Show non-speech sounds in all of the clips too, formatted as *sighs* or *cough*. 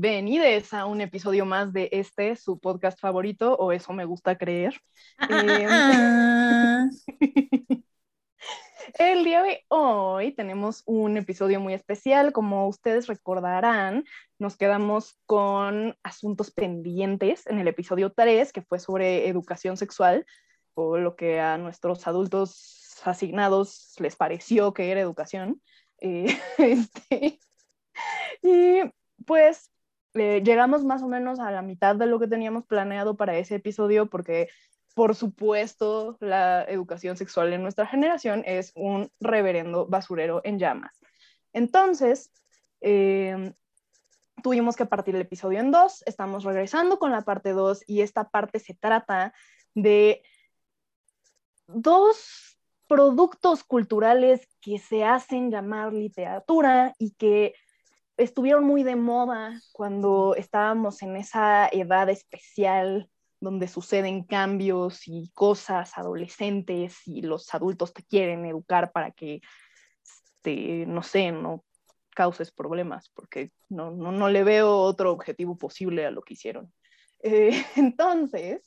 Bienvenidos a un episodio más de este, su podcast favorito, o eso me gusta creer. Em, *laughs* el día de hoy tenemos un episodio muy especial. Como ustedes recordarán, nos quedamos con asuntos pendientes en el episodio 3, que fue sobre educación sexual, o lo que a nuestros adultos asignados les pareció que era educación. Eh, *laughs* este, y pues eh, llegamos más o menos a la mitad de lo que teníamos planeado para ese episodio porque por supuesto, la educación sexual en nuestra generación es un reverendo basurero en llamas. Entonces, em, tuvimos que partir el episodio en dos, estamos regresando con la parte dos y esta parte se trata de dos productos culturales que se hacen llamar literatura y que estuvieron muy de moda cuando estábamos en esa edad especial donde suceden cambios y cosas adolescentes y los adultos te quieren educar para que, este, no sé, no causes problemas, porque no, no, no, le veo otro objetivo posible a lo que hicieron. *laughs* Eh, entonces,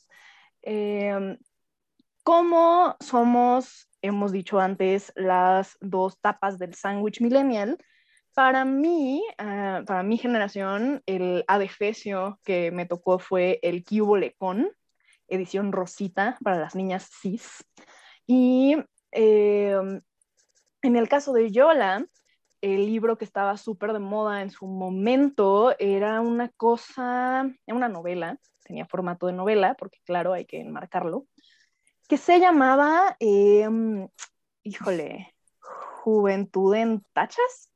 eh, ¿cómo somos, hemos dicho antes, las dos tapas del sándwich millennial? Para mí, ah, para mi generación, el adefesio que me tocó fue el Cubo Lecón, edición rosita para las niñas cis. Y em, en el caso de Yola, el libro que estaba súper de moda en su momento era una cosa, una novela, tenía formato de novela, porque claro, hay que enmarcarlo, que se llamaba, em, híjole, juventud en tachas,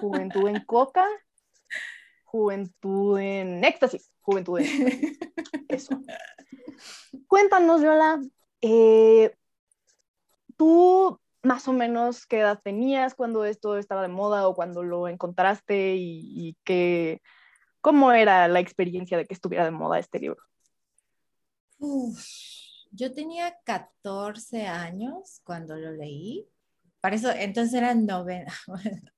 juventud en coca, juventud en éxtasis, juventud en eso. Cuéntanos, Yola, eh, tú más o menos qué edad tenías cuando esto estaba de moda o cuando lo encontraste y, y cómo era la experiencia de que estuviera de moda este libro. yo tenía 14 años cuando lo leí para eso, entonces era el 90, *laughs*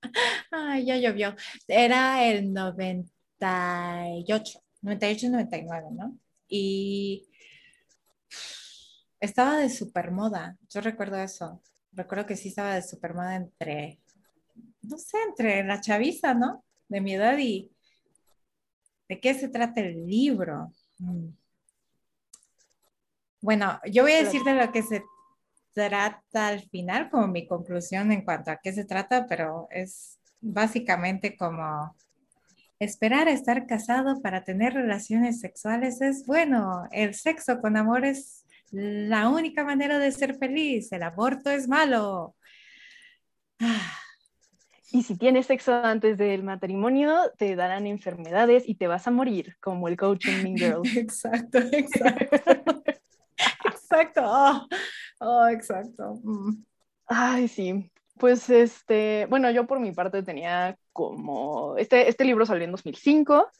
ay, ya llovió, era el 98, 98, 99, ¿no? Y estaba de super moda, yo recuerdo eso, recuerdo que sí estaba de super moda entre, no sé, entre la chaviza, ¿no? De mi edad y de qué se trata el libro. Mm. Bueno, yo voy a decir de lo que se trata al final como mi conclusión en cuanto a qué se trata, pero es básicamente como esperar a estar casado para tener relaciones sexuales es bueno, el sexo con amor es la única manera de ser feliz, el aborto es malo. Y si tienes sexo antes del matrimonio, te darán enfermedades y te vas a morir, como el coach en Mean Girl. *laughs* exacto, exacto. *laughs* exacto. Oh, exacto. Mm. Ay, sí. Pues este, bueno, yo por mi parte tenía como, este, este libro salió en 2005,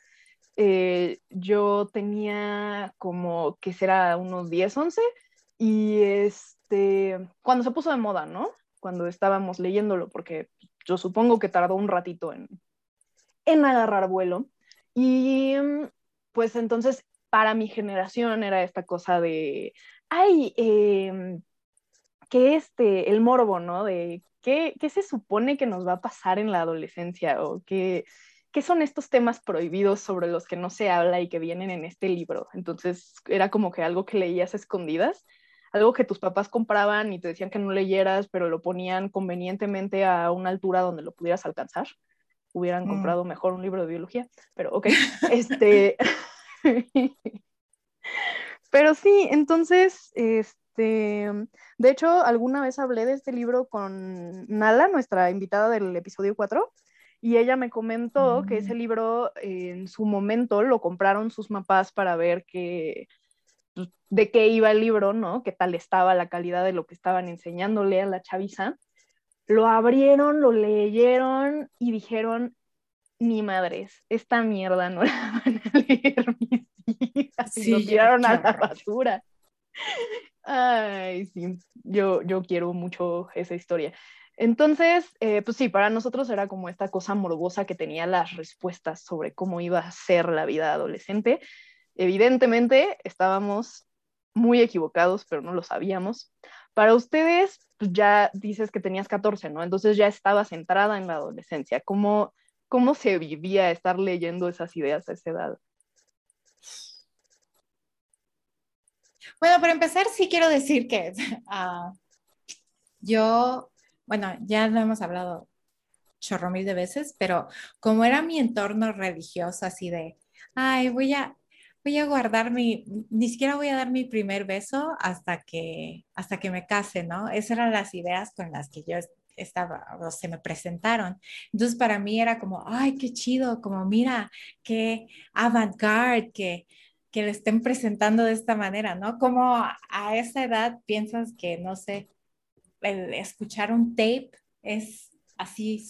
eh, yo tenía como, que será unos 10, 11, y este, cuando se puso de moda, ¿no? Cuando estábamos leyéndolo, porque yo supongo que tardó un ratito en, en agarrar vuelo. Y pues entonces para mi generación era esta cosa de, ay, em, que este, el morbo, ¿no? De ¿qué, ¿qué, se supone que nos va a pasar en la adolescencia o qué, qué son estos temas prohibidos sobre los que no se habla y que vienen en este libro. Entonces era como que algo que leías escondidas, algo que tus papás compraban y te decían que no leyeras, pero lo ponían convenientemente a una altura donde lo pudieras alcanzar. Hubieran mm. comprado mejor un libro de biología, pero ok. *laughs* este... *laughs* Pero sí, entonces, este, de hecho, alguna vez hablé de este libro con Nala, nuestra invitada del episodio 4, Y ella me comentó que ese mm. libro en su momento lo compraron sus papás para ver qué, pues, de qué iba el libro, ¿no? Qué tal estaba la calidad de lo que estaban enseñándole a la chaviza. Lo abrieron, lo leyeron y dijeron, ni madres, esta mierda no la *laughs* van a leer mis hijas. y lo tiraron a la basura. Ay, sí, yo, yo quiero mucho esa historia. Entonces, eh, pues sí, para nosotros era como esta cosa morbosa que tenía las respuestas sobre cómo iba a ser la vida adolescente. Evidentemente, estábamos muy equivocados, pero no lo sabíamos. Para ustedes, pues ya dices que tenías 14, ¿no? Entonces ya estabas centrada en la adolescencia. ¿Cómo, cómo se vivía estar leyendo esas ideas a esa edad? Bueno, para empezar, sí quiero decir que uh, *laughs* yo bueno, ya lo hemos hablado chorro mil de veces, pero como era mi entorno religioso, así de, ay, voy a, voy a guardar mi, ni siquiera voy a dar mi primer beso hasta que, hasta que me case, ¿no? Esas eran las ideas con las que yo estaba, o se me presentaron. Entonces para mí era como, ay, qué chido, como mira, qué avant-garde, que, que le estén presentando de esta manera, ¿no? Como a esa edad piensas que, no sé, el escuchar un tape es así,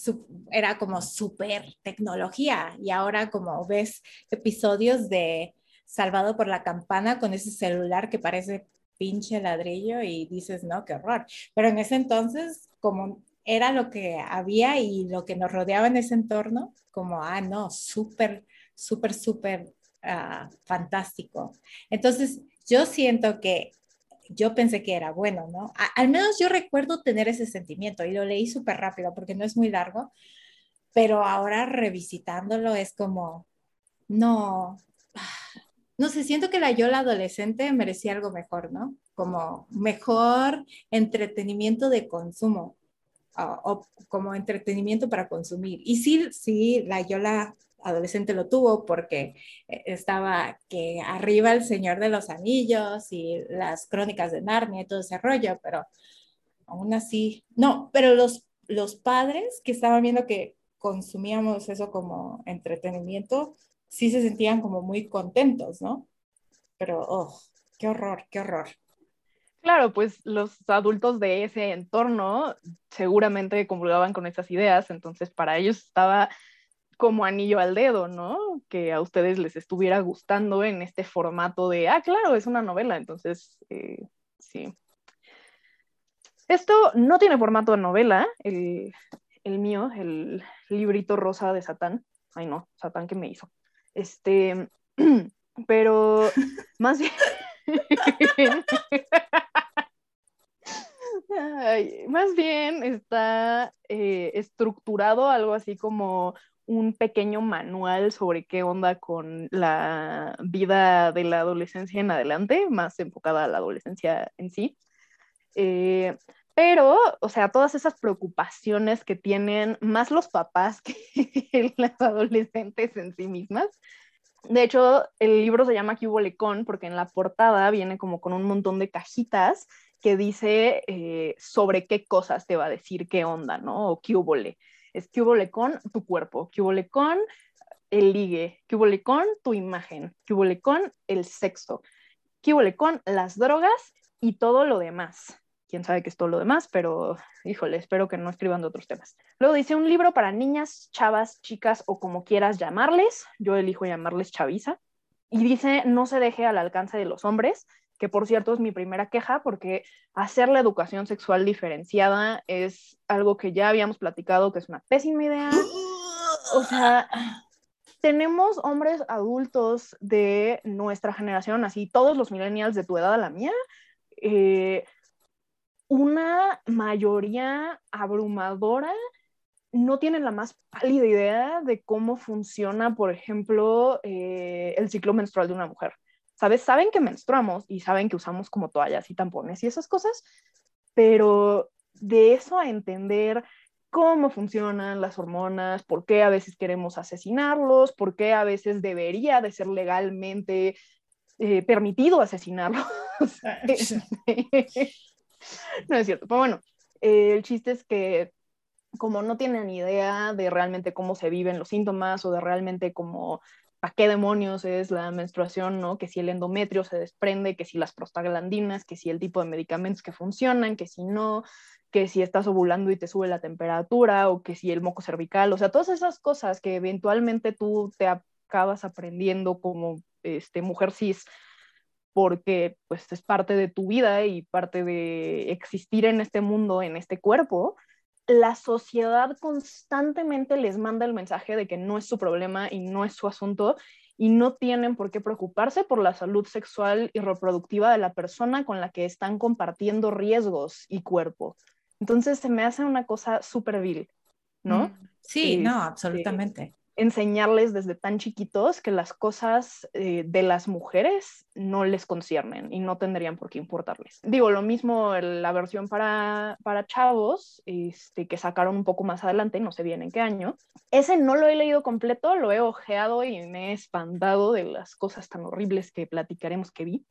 era como súper tecnología y ahora como ves episodios de Salvado por la Campana con ese celular que parece pinche ladrillo y dices, no, qué horror. Pero en ese entonces, como era lo que había y lo que nos rodeaba en ese entorno, como, ah, no, súper, súper, súper ah, fantástico. Entonces, yo siento que yo pensé que era bueno, ¿no? al menos yo recuerdo tener ese sentimiento y lo leí súper rápido porque no es muy largo, pero ahora revisitándolo es como, no, no sé, siento que la yo, la adolescente, merecía algo mejor, ¿no? Como mejor entretenimiento de consumo o, como entretenimiento para consumir. Y sí, sí, la yo, la adolescente lo tuvo porque eh, estaba que arriba el Señor de los Anillos y las crónicas de Narnia y todo ese rollo, pero aún así, no, pero los, los padres que estaban viendo que consumíamos eso como entretenimiento, sí se sentían como muy contentos, ¿no? Pero, oh, qué horror, qué horror. Claro, pues los adultos de ese entorno seguramente comulgaban con esas ideas, entonces para ellos estaba como anillo al dedo, ¿no? Que a ustedes les estuviera gustando en este formato de, ah, claro, es una novela, entonces, eh, sí. Esto no tiene formato de novela, el, mío, el librito rosa de Satán. Ay, no, Satán que me hizo. Este, *clears throat* pero más bien... *laughs* más bien está eh, estructurado algo así como un pequeño manual sobre qué onda con la vida de la adolescencia en adelante, más enfocada a la adolescencia en sí. Eh, pero, o sea, todas esas preocupaciones que tienen más los papás *laughs* que las adolescentes en sí mismas. De hecho, el libro se llama Cubolecón porque en la portada viene como con un montón de cajitas que dice eh, sobre qué cosas te va a decir qué onda, ¿no? O cubole es que hubo con tu cuerpo, que hubo con el ligue, que hubo con tu imagen, que hubo con el sexo, que hubo con las drogas y todo lo demás. Quién sabe qué es todo lo demás, pero híjole, espero que no escriban de otros temas. Luego dice un libro para niñas, chavas, chicas o como quieras llamarles. Yo elijo llamarles chaviza. Y dice, no se deje al alcance de los hombres, que por cierto es mi primera queja porque hacer la educación sexual diferenciada es algo que ya habíamos platicado que es una pésima idea. *gasps* O sea, tenemos hombres adultos de nuestra generación, así todos los millennials de tu edad a la mía, eh, una mayoría abrumadora no tienen la más pálida idea de cómo funciona, por ejemplo, eh, el ciclo menstrual de una mujer. ¿Sabes? Saben que menstruamos y saben que usamos como toallas y tampones y esas cosas, pero de eso a entender cómo funcionan las hormonas, por qué a veces queremos asesinarlos, por qué a veces debería de ser legalmente eh, permitido asesinarlos. *laughs* *laughs* no es cierto, pero bueno, el chiste es que como no tienen idea de realmente cómo se viven los síntomas o de realmente cómo ¿para qué demonios es la menstruación, no? Que si el endometrio se desprende, que si las prostaglandinas, que si el tipo de medicamentos que funcionan, que si no, que si estás ovulando y te sube la temperatura, o que si el moco cervical, o sea, todas esas cosas que eventualmente tú te acabas aprendiendo como este, mujer cis, porque pues es parte de tu vida y parte de existir en este mundo, en este cuerpo, la sociedad constantemente les manda el mensaje de que no es su problema y no es su asunto y no tienen por qué preocuparse por la salud sexual y reproductiva de la persona con la que están compartiendo riesgos y cuerpo. Entonces se me hace una cosa súper vil, ¿no? Mm, sí, no, este, absolutamente enseñarles desde tan chiquitos que las cosas eh, de las mujeres no les conciernen y no tendrían por qué importarles. Digo, lo mismo la versión para, para chavos, este, que sacaron un poco más adelante, no sé bien en qué año. Ese no lo he leído completo, lo he ojeado y me he espantado de las cosas tan horribles que platicaremos que vi.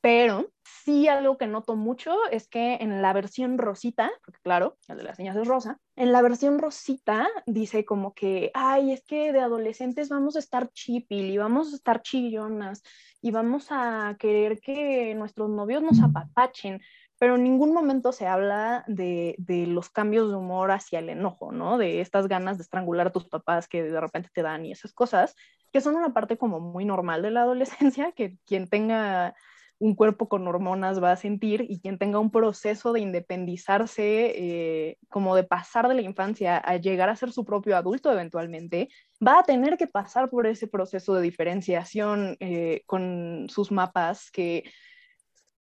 Pero sí algo que noto mucho es que en la versión rosita, porque claro, el de las niñas es rosa, en la versión rosita dice como que, ay, es que de adolescentes vamos a estar chipil y vamos a estar chillonas y vamos a querer que nuestros novios nos apapachen, pero en ningún momento se habla de, de, los cambios de humor hacia el enojo, ¿no? De estas ganas de estrangular a tus papás que de repente te dan y esas cosas, que son una parte como muy normal de la adolescencia, que quien tenga un cuerpo con hormonas va a sentir y quien tenga un proceso de independizarse, eh, como de pasar de la infancia a llegar a ser su propio adulto eventualmente, va a tener que pasar por ese proceso de diferenciación eh, con sus mapas que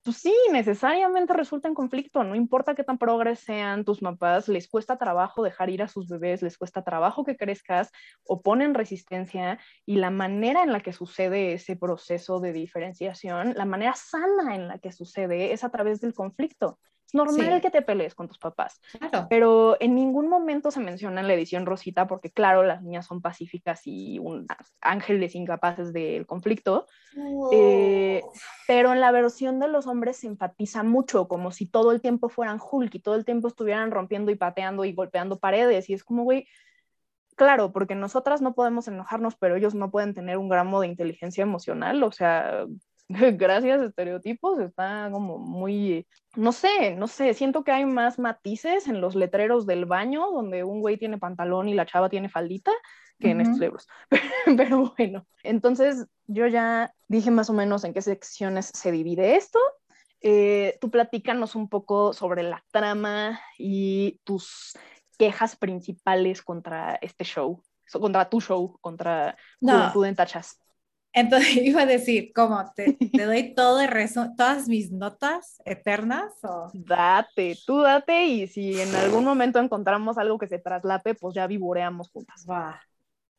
pues sí, necesariamente resulta en conflicto, no importa qué tan progres sean tus mapas, les cuesta trabajo dejar ir a sus bebés, les cuesta trabajo que crezcas, oponen resistencia y la manera en la que sucede ese proceso de diferenciación, la manera sana en la que sucede es a través del conflicto normal que te pelees con tus papás. Pero en ningún momento se menciona en la edición Rosita, porque claro, las niñas son pacíficas y un, ángeles incapaces del conflicto. Eh, pero en la versión de los hombres se enfatiza mucho, como si todo el tiempo fueran Hulk y todo el tiempo estuvieran rompiendo y pateando y golpeando paredes. Y es como, güey, claro, porque nosotras no podemos enojarnos, pero ellos no pueden tener un gramo de inteligencia emocional. O sea, *laughs* gracias a estereotipos, está como muy, no sé, no sé, siento que hay más matices en los letreros del baño, donde un güey tiene pantalón y la chava tiene faldita, que en estos libros. *laughs* Pero bueno, entonces yo ya dije más o menos en qué secciones se divide esto. Eh, tú platícanos un poco sobre la trama y tus quejas principales contra este show, contra tu show, contra no. Juventud en Tachas. Entonces *laughs* iba a decir, ¿cómo te, te *laughs* doy todo el resto, todas mis notas eternas? O... Date, tú date y si en algún momento encontramos algo que se traslape, pues ya vivoreamos juntas.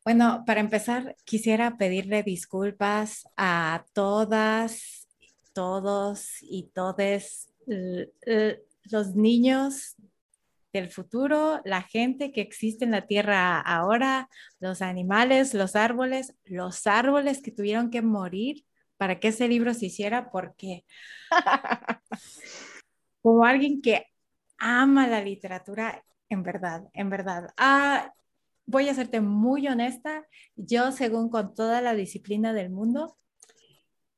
Bueno, para empezar, quisiera pedirle disculpas a todas, todos y todes los niños del futuro, la gente que existe en la Tierra ahora, los animales, los árboles, los árboles que tuvieron que morir para que ese libro se hiciera, porque *laughs* como alguien que ama la literatura, en verdad, en verdad. Ah, voy a serte muy honesta, yo según con toda la disciplina del mundo,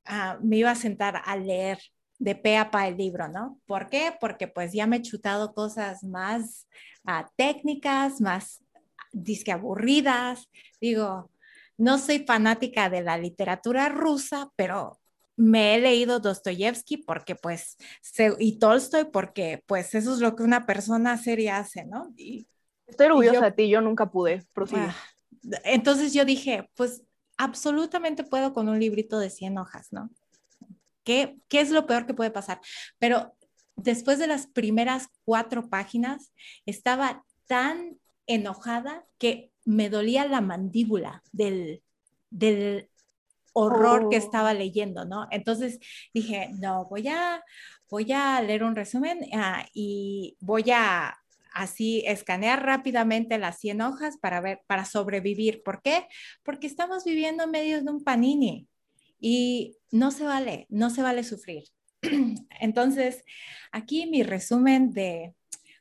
ah, me iba a sentar a leer de pe a pa el libro, ¿no? ¿Por qué? Porque pues ya me he chutado cosas más ah, técnicas, más disque aburridas. Digo, no soy fanática de la literatura rusa, pero me he leído Dostoyevsky porque pues, y Tolstoy porque pues eso es lo que una persona seria hace, ¿no? Y, Estoy orgullosa de ti, yo nunca pude, ah, entonces yo dije, pues absolutamente puedo con un librito de 100 hojas, ¿no? ¿Qué, es lo peor que puede pasar? Pero después de las primeras cuatro páginas, estaba tan enojada que me dolía la mandíbula del, del horror que oh. estaba leyendo, ¿no? Entonces dije, no, voy a, voy a leer un resumen ah, y voy a así escanear rápidamente las 100 hojas para ver, para sobrevivir. ¿Por qué? Porque estamos viviendo en medio de un panini. Y no se vale, no se vale sufrir. *clears throat* Entonces, aquí mi resumen de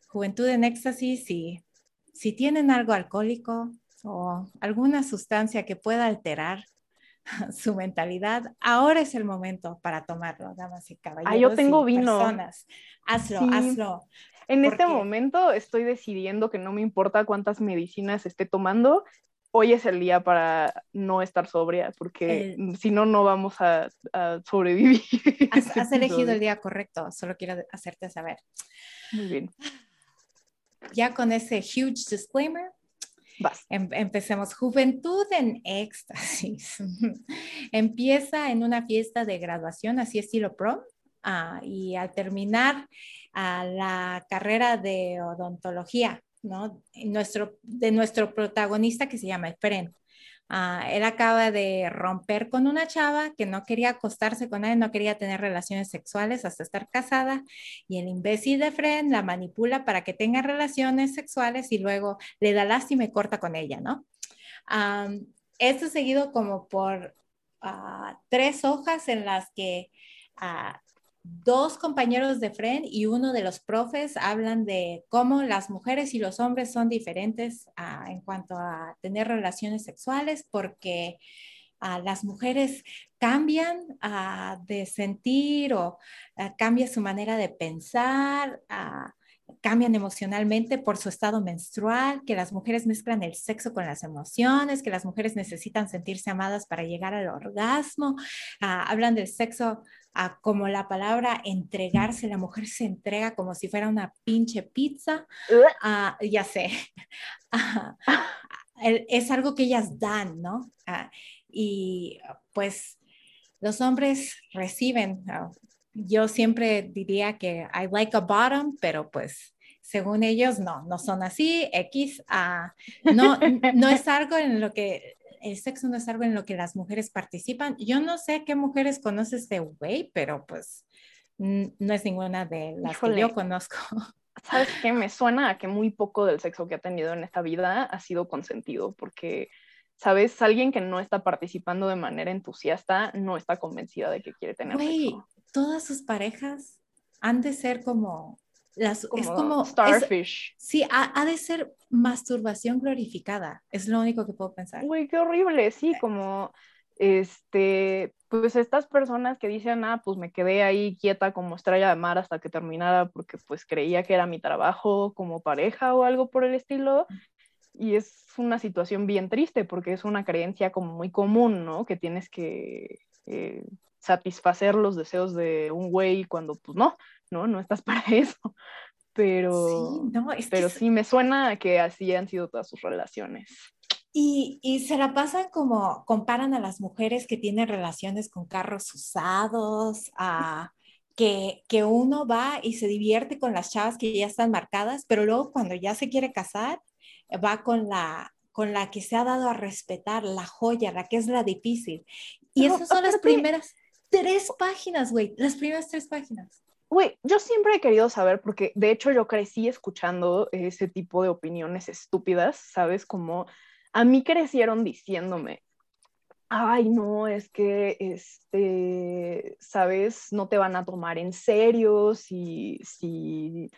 Juventud en Éxtasis y si tienen algo alcohólico o alguna sustancia que pueda alterar *laughs* su mentalidad, ahora es el momento para tomarlo, damas y caballeros. Ah, yo tengo vino. Personas. Hazlo, Sí. hazlo. En este momento estoy decidiendo que no me importa cuántas medicinas esté tomando. Hoy es el día para no estar sobria, porque si no, no vamos a, a sobrevivir. *laughs* Has, *laughs* has elegido el día correcto, solo quiero hacerte saber. Muy bien, Ya con ese huge disclaimer. Em- empecemos. Juventud en éxtasis. *laughs* Empieza en una fiesta de graduación, así estilo prom, ah, y al terminar ah, la carrera de odontología, ¿no? Nuestro, de nuestro protagonista que se llama Efren. Ah, él acaba de romper con una chava que no quería acostarse con él, no quería tener relaciones sexuales hasta estar casada y el imbécil de Efren la manipula para que tenga relaciones sexuales y luego le da lástima y corta con ella, ¿no? Am, esto seguido como por ah, tres hojas en las que ah, dos compañeros de Fren y uno de los profes hablan de cómo las mujeres y los hombres son diferentes ah, en cuanto a tener relaciones sexuales porque ah, las mujeres cambian ah, de sentir o cambia su manera de pensar. cambian emocionalmente por su estado menstrual, que las mujeres mezclan el sexo con las emociones, que las mujeres necesitan sentirse amadas para llegar al orgasmo, hablan del sexo ah, como la palabra entregarse, la mujer se entrega como si fuera una pinche pizza, Ah, ya sé, *laughs* es algo que ellas dan, ¿no? Ah, y pues los hombres reciben, ah, yo siempre diría que I like a bottom, pero pues según ellos no, no son así, X, no, no es *laughs* algo en lo que, el sexo no es algo en lo que las mujeres participan. Yo no sé qué mujeres conoces de güey, pero pues no es ninguna de las Híjole. que yo conozco. ¿Sabes qué? Me suena a que muy poco del sexo que ha tenido en esta vida ha sido consentido, porque, ¿sabes? Alguien que no está participando de manera entusiasta no está convencida de que quiere tener Güey, sexo. todas sus parejas han de ser como las Como, es como es- starfish. sí, ha, ha de ser masturbación glorificada. Es lo único que puedo pensar. Güey, qué horrible, sí, como, este, pues estas personas que dicen, ah, pues me quedé ahí quieta como estrella de mar hasta que terminara porque pues creía que era mi trabajo como pareja o algo por el estilo. Y es una situación bien triste porque es una creencia como muy común, ¿no? Que tienes que eh, satisfacer los deseos de un güey cuando pues no, no, no estás *laughs* para eso. Pero, Sí, no, es que pero es- sí, me suena que así han sido todas sus relaciones. Y, y se la pasan como, comparan a las mujeres que tienen relaciones con carros usados, a que, que uno va y se divierte con las chavas que ya están marcadas, pero luego cuando ya se quiere casar, va con la, con la que se ha dado a respetar, la joya, la que es la difícil. Y esas son las primeras tres páginas, güey, las primeras tres páginas. Güey, yo siempre he querido saber, porque de hecho yo crecí escuchando ese tipo de opiniones estúpidas, ¿sabes? Como a mí crecieron diciéndome, ay, no, es que, este, ¿sabes? No te van a tomar en serio si, si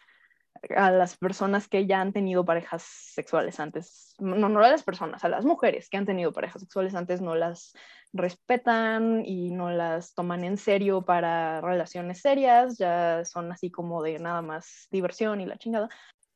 a las personas que ya han tenido parejas sexuales antes, no, no a las personas, a las mujeres que han tenido parejas sexuales antes no las respetan y no las toman en serio para relaciones serias, ya son así como de nada más diversión y la chingada.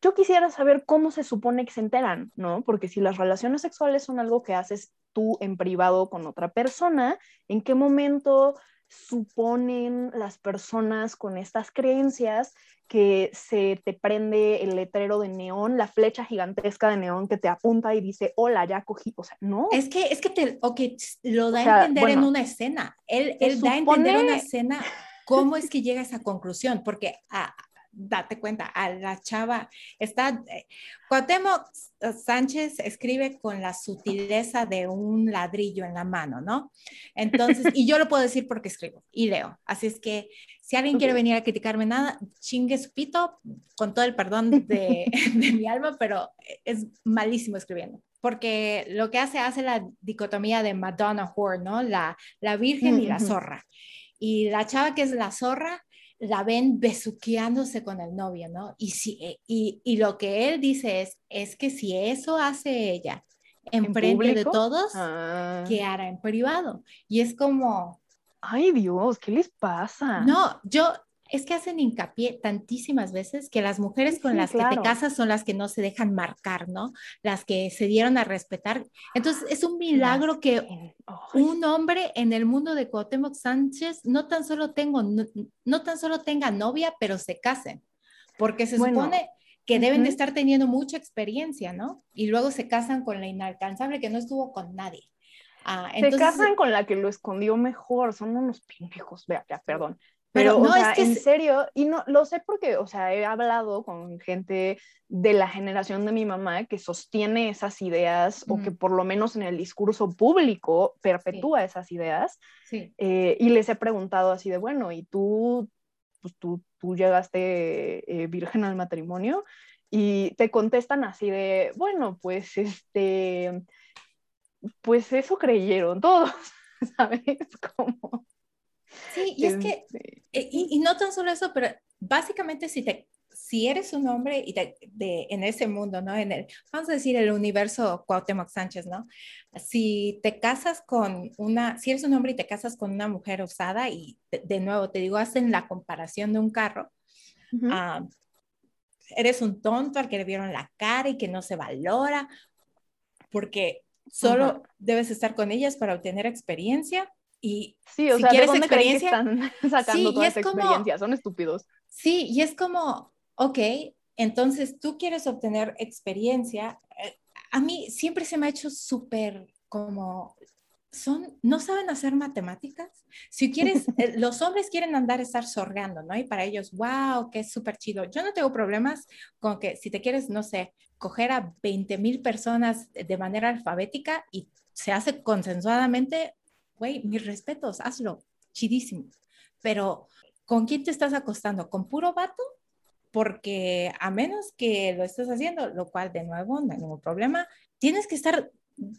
Yo quisiera saber cómo se supone que se enteran, ¿no? Porque si las relaciones sexuales son algo que haces tú en privado con otra persona, ¿en qué momento suponen las personas con estas creencias que se te prende el letrero de neón, la flecha gigantesca de neón que te apunta y dice, hola, ya cogí? O sea, no. Es que, es que te, ok, lo da O sea, a entender en una escena. Él, él da a entender supone- una escena cómo es que llega a esa conclusión, porque ah, date cuenta, a la chava está, eh, Cuauhtémoc Sánchez escribe con la sutileza de un ladrillo en la mano, ¿no? Entonces, y yo lo puedo decir porque escribo y leo. Así es que si alguien quiere venir a criticarme nada, chingue su pito, con todo el perdón de, *laughs* de mi alma, pero es malísimo escribiendo. Porque lo que hace, hace la dicotomía de Madonna Whore, ¿no? La, la virgen y la zorra. Y la chava que es la zorra, la ven besuqueándose con el novio, ¿no? Y, si, eh, y, y lo que él dice es, es que si eso hace ella en, frente de todos, Ah. ¿qué hará en privado? Y es como, Ay, Dios, ¿qué les pasa? no, yo, es que hacen hincapié tantísimas veces que las mujeres con Sí, las que te casas son las que no se dejan marcar, ¿no? Las que se dieron a respetar. Entonces, es un milagro que un hombre en el mundo de Cuauhtémoc Sánchez no tan solo tengo, no, no tan solo tenga novia, pero se casen, porque se Bueno, supone que deben de estar teniendo mucha experiencia, ¿no? Y luego se casan con la inalcanzable que no estuvo con nadie. Ah, Se casan con la que lo escondió mejor, son unos pendejos, vea, perdón. Pero Pero, no, o sea, es que en serio, y no lo sé porque, o sea, he hablado con gente de la generación de mi mamá que sostiene esas ideas o que por lo menos en el discurso público perpetúa esas ideas sí, eh, y les he preguntado así de, bueno, ¿y tú, pues tú, tú llegaste eh, virgen al matrimonio? Y te contestan así de, bueno, pues este, pues eso creyeron todos, *laughs* ¿sabes? Como, sí, y es que Eh, Y, y no tan solo eso, pero básicamente si, te, si eres un hombre y te- de, en ese mundo, ¿no? En el, vamos a decir, el universo Cuauhtémoc Sánchez, ¿no? Si te casas con una, si eres un hombre y te casas con una mujer usada y de, de nuevo te digo, hacen la comparación de un carro, ujú. ah, eres un tonto al que le vieron la cara y que no se valora, porque solo Ajá. debes estar con ellas para obtener experiencia y Sí, o si sea, ¿de quieres dónde creen que experiencia- están *laughs* sacando Sí, toda es esa como- experiencia? Son estúpidos. Sí, y es como, ok, entonces tú quieres obtener experiencia. Eh, A mí siempre se me ha hecho súper como, son, no saben hacer matemáticas. Si quieres, *laughs* eh, los hombres quieren andar estar sorgando, ¿no? Y para ellos, wow, que es súper chido. Yo no tengo problemas con que si te quieres, no sé, coger a 20 mil personas de manera alfabética y se hace consensuadamente, güey, mis respetos, hazlo, chidísimo. Pero ¿con quién te estás acostando? ¿Con puro vato? Porque a menos que lo estés haciendo, lo cual de nuevo no hay ningún problema, tienes que estar,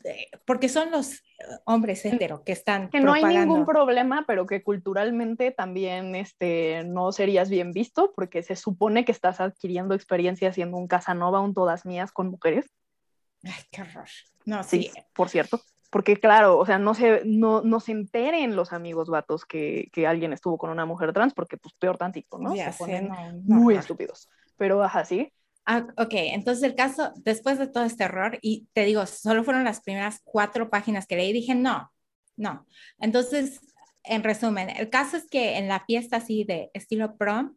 eh, porque son los eh, hombres hetero que están Que no hay ningún problema, pero que culturalmente también este, no serías bien visto, porque se supone que estás adquiriendo experiencia siendo un Casanova, un todas mías con mujeres. Ay, qué horror. No, Sí, sí. por cierto. Porque claro, o sea, no se, no, no se enteren los amigos vatos que, que alguien estuvo con una mujer trans, porque pues peor tantito, ¿no? Ya se sé, ponen no, no, muy estúpidos. Pero ajá, sí. Ah, ok, entonces el caso, después de todo este error, y te digo, solo fueron las primeras cuatro páginas que leí, dije, no, no. Entonces, en resumen, el caso es que en la fiesta así de estilo prom,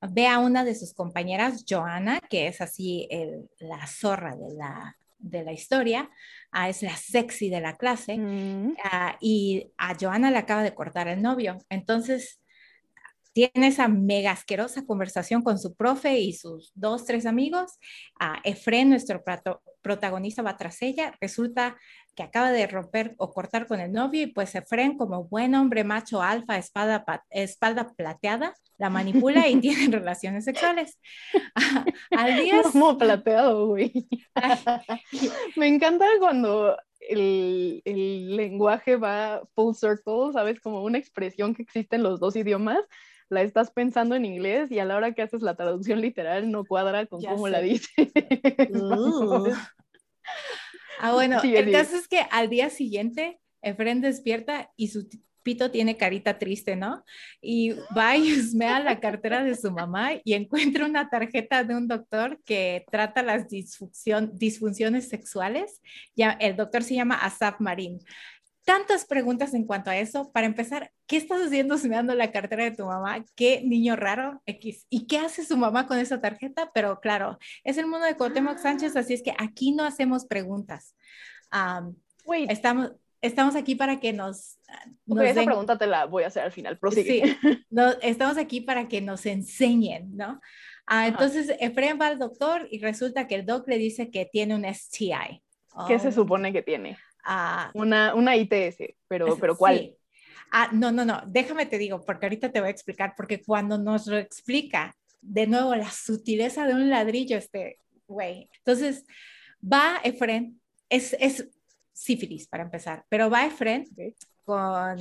ve a una de sus compañeras, Joana, que es así el- la zorra de la, de la historia, ah, es la sexy de la clase, Mm, ah, y a Joana le acaba de cortar el novio. Entonces, tiene esa mega asquerosa conversación con su profe y sus dos, tres amigos. A Efren, nuestro prato- protagonista, va tras ella. Resulta que acaba de romper o cortar con el novio y pues Efren, como buen hombre macho alfa, espada, pa- espalda plateada, la manipula y *laughs* tienen relaciones sexuales. *laughs* Al día... *laughs* Como plateado, güey. Me encanta cuando el, el lenguaje va full circle, ¿sabes? Como una expresión que existe en los dos idiomas, la estás pensando en inglés y a la hora que haces la traducción literal no cuadra con Ya cómo sé. la dices. Ah, bueno, el caso es que al día siguiente, Efren despierta y su pito tiene carita triste, ¿no? Y va y *laughs* husmea la cartera de su mamá y encuentra una tarjeta de un doctor que trata las disfunción- disfunciones sexuales. Ya, el doctor se llama Asaf Marín. Tantas preguntas en cuanto a eso. Para empezar, ¿qué estás haciendo husmeando la cartera de tu mamá? ¿Qué niño raro? X. ¿Y qué hace su mamá con esa tarjeta? Pero claro, es el mundo de Cuauhtémoc Sánchez, así es que aquí no hacemos preguntas. Am, Wait, estamos, estamos aquí para que nos... nos esa den- pregunta te la voy a hacer al final, prosigue. Sí, *laughs* no, estamos aquí para que nos enseñen, ¿no? Ah, entonces, Efraín va al doctor y resulta que el doc le dice que tiene un STI. ¿Qué se Oh, supone que tiene? Ah, Una, una ITS, pero, pero ¿cuál? Sí. Ah, no, no, no, déjame te digo, porque ahorita te voy a explicar, porque cuando nos lo explica, de nuevo, la sutileza de un ladrillo, este güey. Entonces, va Efren, es, es sífilis para empezar, pero va Efren Ok. con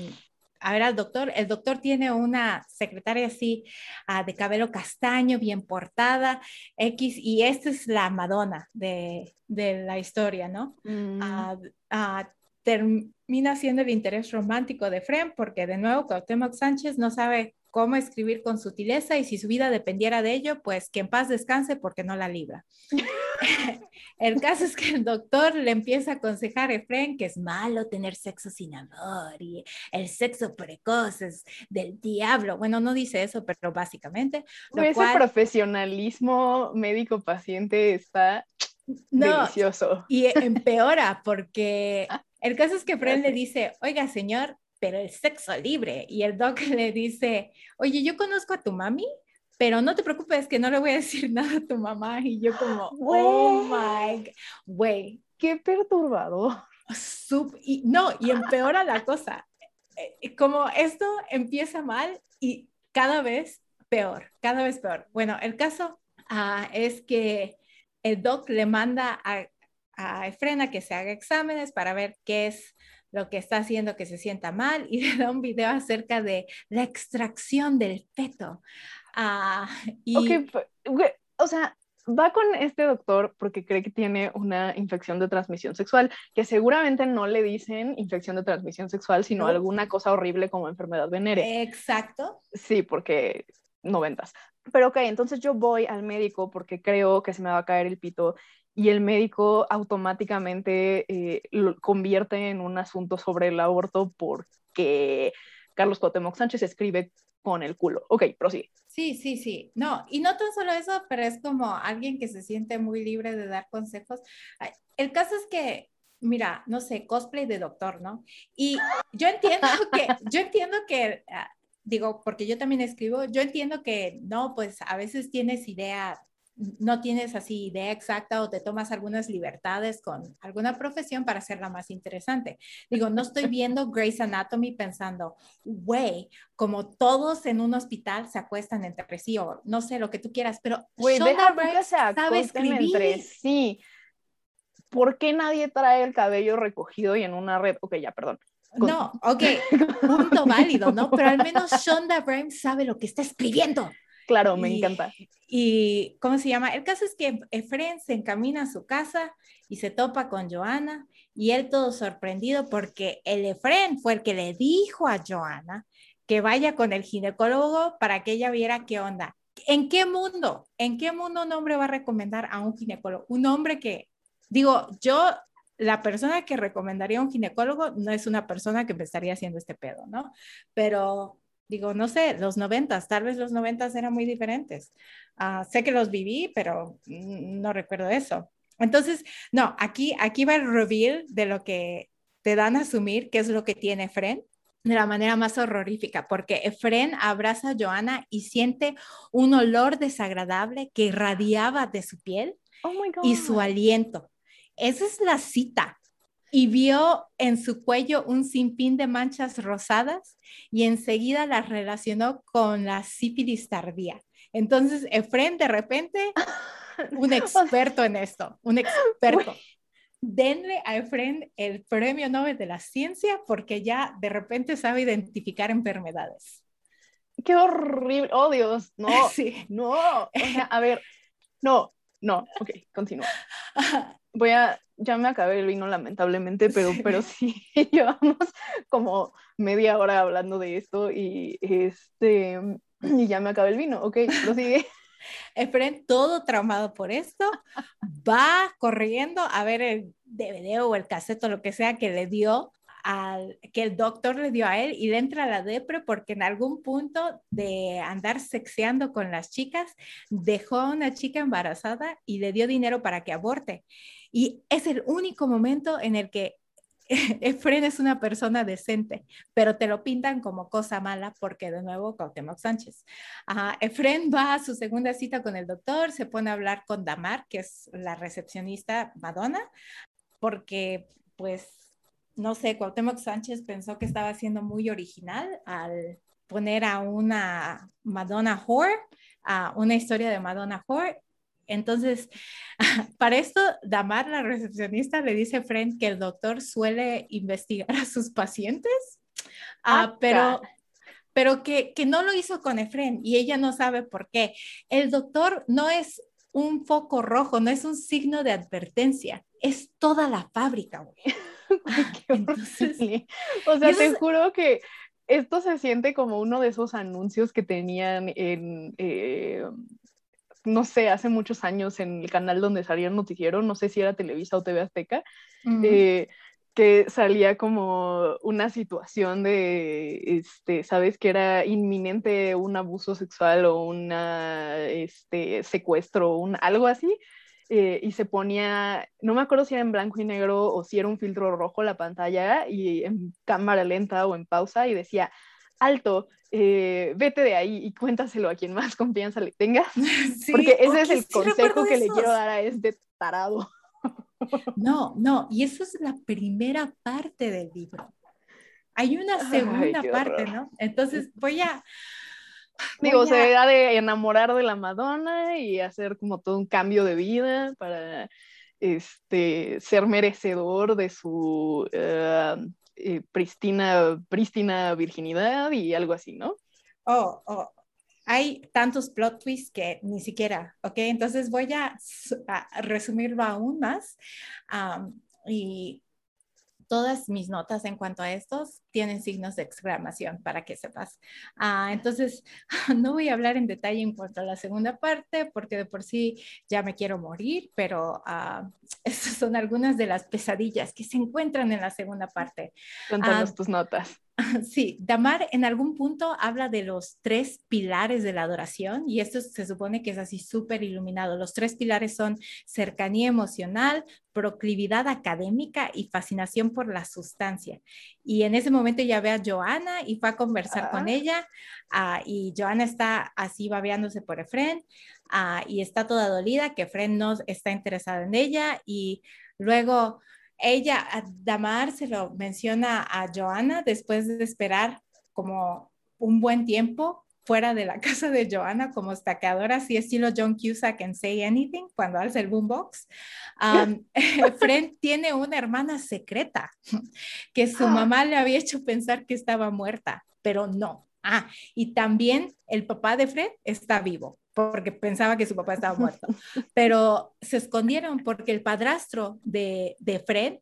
a ver al doctor. El doctor tiene una secretaria así ah, de cabello castaño, bien portada, X, y esta es la Madonna de, de la historia, ¿no? Mm. Ah, ah, termina siendo el interés romántico de Fren, porque de nuevo Cuauhtémoc Sánchez no sabe cómo escribir con sutileza y si su vida dependiera de ello, pues que en paz descanse porque no la libra. *laughs* el caso es que el doctor le empieza a aconsejar a Efren que es malo tener sexo sin amor y el sexo precoz es del diablo. Bueno, no dice eso, pero básicamente. Lo ese profesionalismo médico-paciente está delicioso. Y empeora porque *laughs* el caso es que Efren le dice, oiga, señor, pero el sexo libre. Y el doc *laughs* le dice, oye, yo conozco a tu mami, pero no te preocupes que no le voy a decir *laughs* nada a tu mamá. Y yo como, *gasps* oh my, güey. Qué perturbador. y, no, y empeora la cosa. Eh, como esto empieza mal y cada vez peor, cada vez peor. Bueno, el caso ah, es que el doc le manda a, a Efrena que se haga exámenes para ver qué es lo que está haciendo que se sienta mal y *laughs* le da un video acerca de la extracción del feto. Ah, y... o sea, va con este doctor porque cree que tiene una infección de transmisión sexual, que seguramente no le dicen infección de transmisión sexual, sino alguna cosa horrible como enfermedad venérea. Exacto. Sí, porque noventas. Pero ok, entonces yo voy al médico porque creo que se me va a caer el pito y el médico automáticamente eh, lo convierte en un asunto sobre el aborto porque Carlos Cuauhtémoc Sánchez escribe con el culo. Ok, prosigue. Sí, sí, sí. No, y no tan solo eso, pero es como alguien que se siente muy libre de dar consejos. El caso es que, mira, no sé, cosplay de doctor, ¿no? Y yo entiendo *laughs* que, yo entiendo que, ah, digo, porque yo también escribo, yo entiendo que, no, pues a veces tienes idea no tienes así idea exacta o te tomas algunas libertades con alguna profesión para hacerla más interesante. Digo, no estoy viendo Grey's Anatomy pensando, güey, como todos en un hospital se acuestan entre sí o no sé lo que tú quieras, pero güey, deja que se sabe escribir. entre sí. ¿Por qué nadie trae el cabello recogido y en una red? Ok, ya, perdón. No, ok, punto válido, ¿no? Pero al menos Shonda Rhimes sabe lo que está escribiendo. Claro, me encanta. Y, ¿cómo se llama? El caso es que Efren se encamina a su casa y se topa con Joana y él todo sorprendido porque el Efren fue el que le dijo a Joana que vaya con el ginecólogo para que ella viera qué onda. ¿En qué mundo? ¿En qué mundo un hombre va a recomendar a un ginecólogo? Un hombre que, digo, yo, la persona que recomendaría a un ginecólogo no es una persona que me estaría haciendo este pedo, ¿no? Pero Digo, no sé, los noventas, tal vez los noventas eran muy diferentes. Ah, sé que los viví, pero no recuerdo eso. Entonces, no, aquí, aquí va el reveal de lo que te dan a asumir que es lo que tiene Fren de la manera más horrorífica, porque Efren abraza a Joana y siente un olor desagradable que irradiaba de su piel oh y su aliento. Esa es la cita y vio en su cuello un sinfín de manchas rosadas y enseguida las relacionó con la sífilis tardía. Entonces, Efren, de repente, *laughs* un experto en esto, un experto. Denle a Efren el premio Nobel de la ciencia porque ya de repente sabe identificar enfermedades. Qué horrible, oh Dios, no, *laughs* sí. no, a ver, no, no, ok, continúa. *laughs* Voy a, ya me acabé el vino lamentablemente, pero *laughs* sí, pero *laughs* sí llevamos como media hora hablando de esto y este y ya me acabé el vino. Ok, prosigue. *laughs* Esperen, todo traumado por esto, va corriendo a ver el DVD o el cassette o lo que sea que le dio al, que el doctor le dio a él y le entra la depre porque en algún punto de andar sexeando con las chicas dejó a una chica embarazada y le dio dinero para que aborte. Y es el único momento en el que *laughs* Efren es una persona decente, pero te lo pintan como cosa mala porque de nuevo Cuauhtémoc Sánchez. Efren va a su segunda cita con el doctor, se pone a hablar con Damar, que es la recepcionista Madonna, porque pues, no sé, Cuauhtémoc Sánchez pensó que estaba siendo muy original al poner a una Madonna whore, a una historia de Madonna whore entonces, *laughs* para esto, Damar, la recepcionista, le dice a Fren que el doctor suele investigar a sus pacientes. Ah, pero pero que, que, no lo hizo con Efren y ella no sabe por qué. El doctor no es un foco rojo, no es un signo de advertencia, es toda la fábrica, güey. *laughs* *laughs* Entonces, o sea, te juro que esto se siente como uno de esos anuncios que tenían en, eh, no sé, hace muchos años en el canal donde salía el noticiero, no sé si era Televisa o TV Azteca, eh, que salía como una situación de, este, sabes, que era inminente un abuso sexual o un este, secuestro, un, algo así, eh, y se ponía, no me acuerdo si era en blanco y negro o si era un filtro rojo la pantalla y en cámara lenta o en pausa y decía, alto, eh, vete de ahí y cuéntaselo a quien más confianza le tengas, *laughs* porque ese es el consejo que le quiero dar a este tarado. No, no, y eso es la primera parte del libro. Hay una segunda parte, ¿no? Entonces voy a... Digo, se ha de enamorar de la Madonna y hacer como todo un cambio de vida para este, ser merecedor de su eh, eh, pristina, prístina virginidad y algo así, ¿no? Oh, oh, hay tantos plot twists que ni siquiera, ¿ok? Entonces voy a, resumirlo aún más. y todas mis notas en cuanto a estos tienen signos de exclamación para que sepas. Ah, entonces, *laughs* no voy a hablar en detalle en cuanto a la segunda parte, porque de por sí ya me quiero morir, pero *laughs* uh, estas son algunas de las pesadillas que se encuentran en la segunda parte. Cuéntanos ah, tus notas. *laughs* Sí, Damar en algún punto habla de los tres pilares de la adoración y esto se supone que es así súper iluminado. Los tres pilares son cercanía emocional, proclividad académica y fascinación por la sustancia. Y en ese momento ya ve a Joana y fue a conversar con ah. ella uh, y Joana está así babeándose por Efren uh, y está toda dolida que Efren no está interesado en ella y luego ella, Damar se lo menciona a Joana después de esperar como un buen tiempo fuera de la *laughs* casa de Joana como estaqueadora, así estilo John Cusack en Say Anything, cuando alza el boombox. Um, *laughs* *laughs* Fred tiene una hermana secreta que su ah. mamá le había hecho pensar que estaba muerta, pero no. Ah, y también el papá de Fred está vivo porque pensaba que su papá estaba muerto, pero se escondieron porque el padrastro de, de Fred,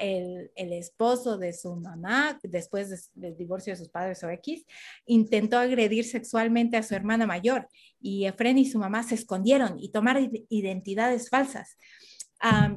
el, el, esposo de su mamá, después del divorcio de sus padres o X, intentó agredir sexualmente a su hermana mayor y Fred y su mamá se escondieron y tomaron identidades falsas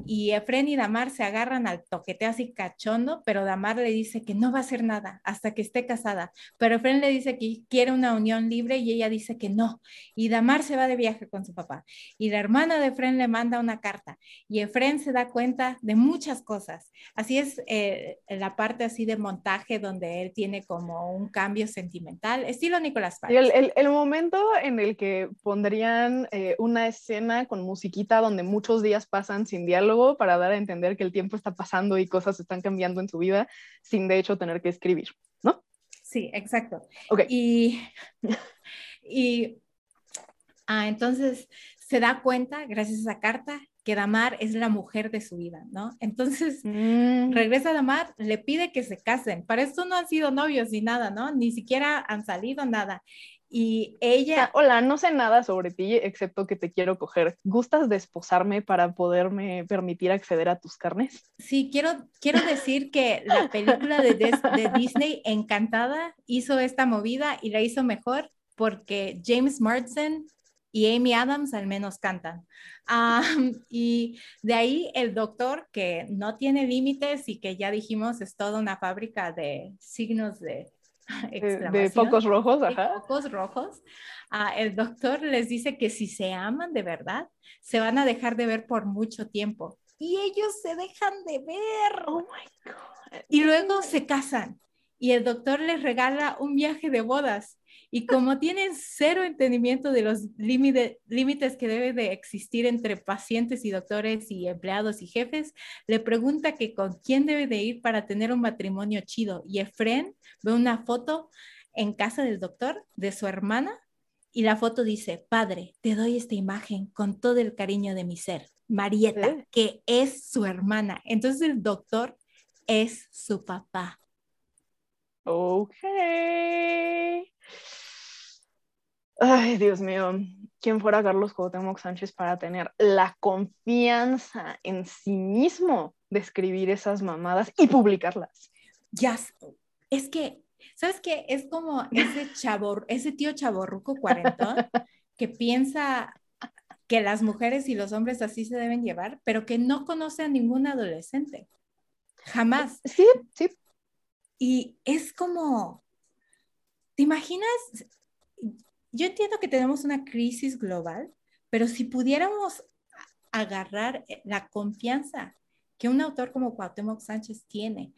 y Efren y Damar se agarran al toqueteo así cachondo, pero Damar le dice que no va a hacer nada hasta que esté casada. Pero Efren le dice que quiere una unión libre y ella dice que no. Y Damar se va de viaje con su papá. Y la hermana de Efren le manda una carta. Y Efren se da cuenta de muchas cosas. Así es eh, la parte así de montaje donde él tiene como un cambio sentimental, estilo Nicolás El, el, el, momento en el que pondrían eh, una escena con musiquita donde muchos días pasan sin diálogo para dar a entender que el tiempo está pasando y cosas están cambiando en su vida sin de hecho tener que escribir, ¿no? Sí, exacto. Y, y ah, entonces se da cuenta, gracias a esa carta, que Damar es la mujer de su vida, ¿no? Entonces mm. regresa a Damar, le pide que se casen. Para esto no han sido novios ni nada, ¿no? Ni siquiera han salido nada. Y ella... Hola, no sé nada sobre ti excepto que te quiero coger. ¿Gustas desposarme para poderme permitir acceder a tus carnes? Sí, quiero, quiero decir que la película de, de Disney, Encantada, hizo esta movida y la hizo mejor porque James Marsden y Amy Adams al menos cantan. *laughs* y de ahí el doctor que no tiene límites y que ya dijimos es toda una fábrica de signos de *laughs* de, focos rojos, ajá. Focos rojos. Ah, el doctor les dice que si se aman de verdad, se van a dejar de ver por mucho tiempo. Y ellos se dejan de ver. Oh my God. Y luego se casan. Y el doctor les regala un viaje de bodas y como tienen cero entendimiento de los límites que debe de existir entre pacientes y doctores y empleados y jefes, le pregunta que con quién debe de ir para tener un matrimonio chido. Y Efren ve una foto en casa del doctor de su hermana y la foto dice, padre, te doy esta imagen con todo el cariño de mi ser. Marieta, que es su hermana. Entonces el doctor es su papá. Ok. Ay, Dios mío, ¿quién fuera Carlos Cuauhtémoc Sánchez para tener la confianza en sí mismo de escribir esas mamadas y publicarlas? Ya, es que, ¿sabes qué? Es como ese ese tío chaborruco cuarentón que piensa que las mujeres y los hombres así se deben llevar, pero que no conoce a ningún adolescente. Jamás. Sí, sí. Y es como, ¿te imaginas? Yo entiendo que tenemos una crisis global, pero si pudiéramos agarrar la confianza que un autor como Cuauhtémoc Sánchez tiene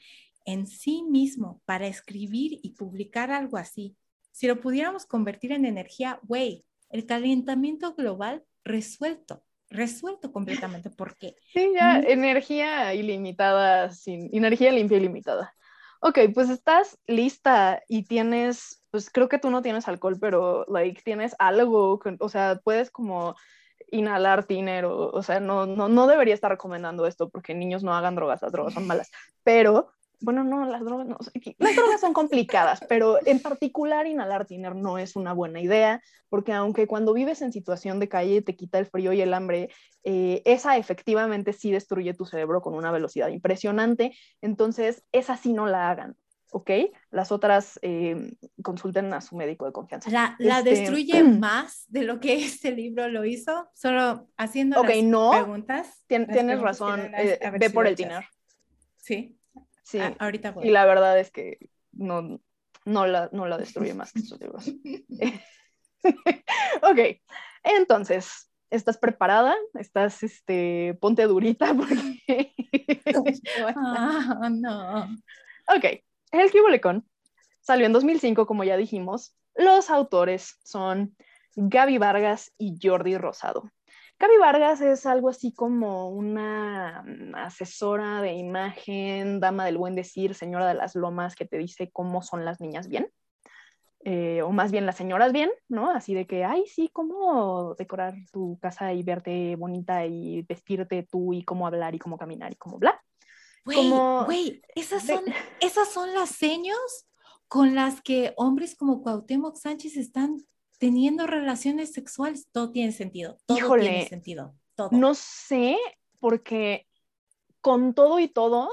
en sí mismo para escribir y publicar algo así, si lo pudiéramos convertir en energía, güey, el calentamiento global resuelto, resuelto completamente, porque... Sí, ya, energía ilimitada, sin, energía limpia ilimitada. Ok, pues estás lista y tienes, pues creo que tú no tienes alcohol, pero, like, tienes algo, o sea, puedes como inhalar dinero, o sea, no, no, no debería estar recomendando esto porque niños no hagan drogas, las drogas son malas, pero bueno, no, las drogas no, las drogas son complicadas, *laughs* pero en particular inhalar tiner no es una buena idea, porque aunque cuando vives en situación de calle te quita el frío y el hambre, eh, esa efectivamente sí destruye tu cerebro con una velocidad impresionante, entonces esa sí no la hagan. ¿ok? Las otras eh, consulten a su médico de confianza. La, la este, destruye *clears throat* más de lo que *laughs* este libro lo hizo, solo haciendo okay, las no, preguntas. tienes razón, eh, ve por el tiner. Sí. Sí, Ah, ahorita voy. y la verdad es que no, no, la, no la destruye más que sus libros. *laughs* ok, entonces, ¿estás preparada? ¿Estás, este, ponte durita? *laughs* Porque... Ah, no. ok, El Kibolecón salió en 2005, como ya dijimos. Los autores son Gaby Vargas y Jordi Rosado. Gaby Vargas es algo así como una mm, asesora de imagen, dama del buen decir, señora de las lomas, que te dice cómo son las niñas bien. Eh, o más bien las señoras bien, ¿no? Así de que, ay, sí, cómo decorar tu casa y verte bonita y vestirte tú y cómo hablar y cómo caminar y cómo bla. Güey, Como- güey, esas de- son, esas son las señas con las que hombres como Cuauhtémoc Sánchez están teniendo relaciones sexuales. Todo tiene sentido, todo Híjole, tiene sentido, todo. No sé, porque con todo y todo,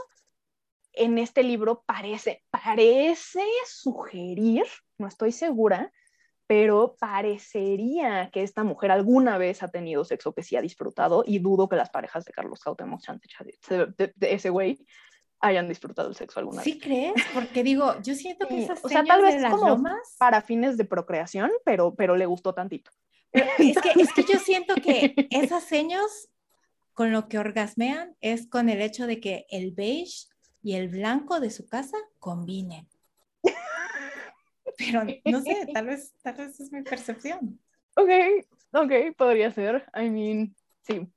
en este libro parece, parece sugerir, no estoy segura, pero parecería que esta mujer alguna vez ha tenido sexo que sí ha disfrutado y dudo que las parejas de Carlos Cuauhtémoc Sánchez, de, de- de ese güey, hayan disfrutado el sexo alguna ¿Sí vez. crees? Porque digo, yo siento que Sí, esas o sea, tal vez las como lomas, Para fines de procreación, pero, pero le gustó tantito. pero es que, es que yo *laughs* siento que esas señas con lo que orgasmean es con el hecho de que el beige y el blanco de su casa combinen. Pero no sé, *laughs* tal vez, tal vez es mi percepción. Ok, ok, podría ser. I mean, sí.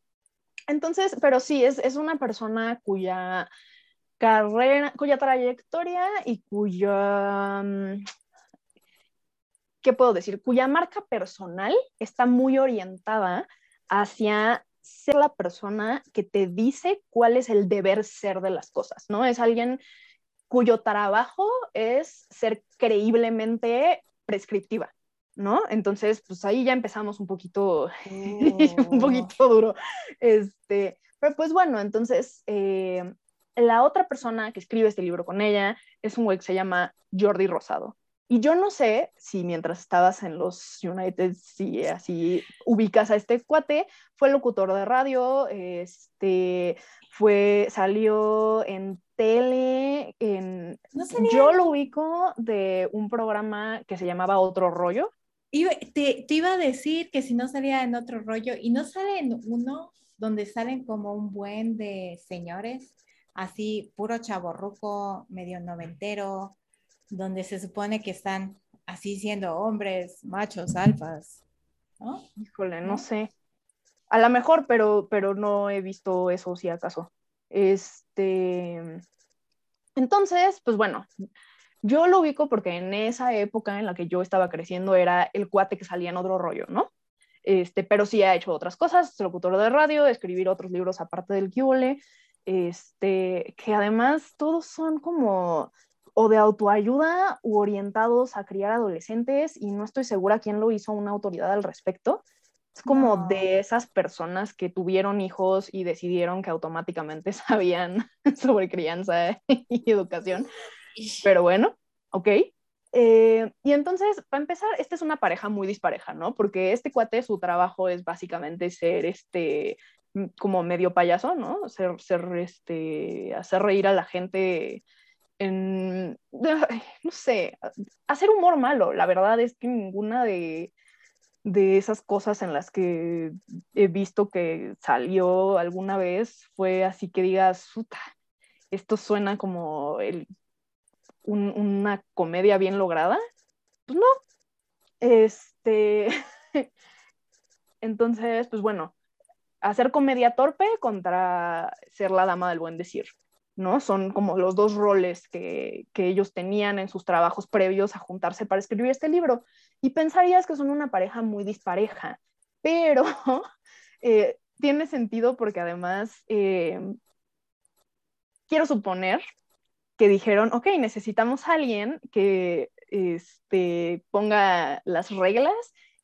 Entonces, pero sí, es, es una persona cuya carrera, cuya trayectoria y cuya, mm, ¿qué puedo decir? Cuya marca personal está muy orientada hacia ser la persona que te dice cuál es el deber ser de las cosas, ¿no? Es alguien cuyo trabajo es ser creíblemente prescriptiva, ¿no? Entonces, pues ahí ya empezamos un poquito, *laughs* un poquito duro. Este, pero pues bueno, entonces, eh, la otra persona que escribe este libro con ella es un güey que se llama Jordi Rosado. Y yo no sé si mientras estabas en los United, si así ubicas a este cuate, fue locutor de radio, este, fue, salió en tele, en, No yo lo ubico de un programa que se llamaba Otro Rollo. Iba- te, te iba a decir que si no salía en otro rollo, y no sale en uno donde salen como un buen de señores, así puro chaborruco, medio noventero, donde se supone que están así siendo hombres, machos, alfas, ¿no? Híjole, no sé. A lo mejor, pero, pero no he visto eso, si acaso. Este. Entonces, pues bueno, yo lo ubico porque en esa época en la que yo estaba creciendo era el cuate que salía en otro rollo, ¿no? Este, pero sí ha hecho otras cosas, locutor de radio, escribir otros libros aparte del Cule, este, que además todos son como o de autoayuda u orientados a criar adolescentes y no estoy segura quién lo hizo una autoridad al respecto. Es como No. de esas personas que tuvieron hijos y decidieron que automáticamente *laughs* sabían sobre crianza y educación. Pero bueno, ok. Eh, y entonces, para empezar, esta es una pareja muy dispareja, ¿no? Porque este cuate, su trabajo es básicamente ser este, como medio payaso, ¿no? Ser, ser este, hacer reír a la gente en, *laughs* no sé, hacer humor malo. La verdad es que ninguna de, de esas cosas en las que he visto que salió alguna vez fue así que digas, "Puta, esto suena como el un- una comedia bien lograda. Pues no. Este. *laughs* Entonces, pues bueno, hacer comedia torpe contra ser la dama del buen decir, ¿no? Son como los dos roles que, que ellos tenían en sus trabajos previos a juntarse para escribir este libro. Y pensarías que son una pareja muy dispareja, *laughs* pero eh, tiene sentido porque además eh, quiero suponer que dijeron, ok, necesitamos alguien que este, ponga las reglas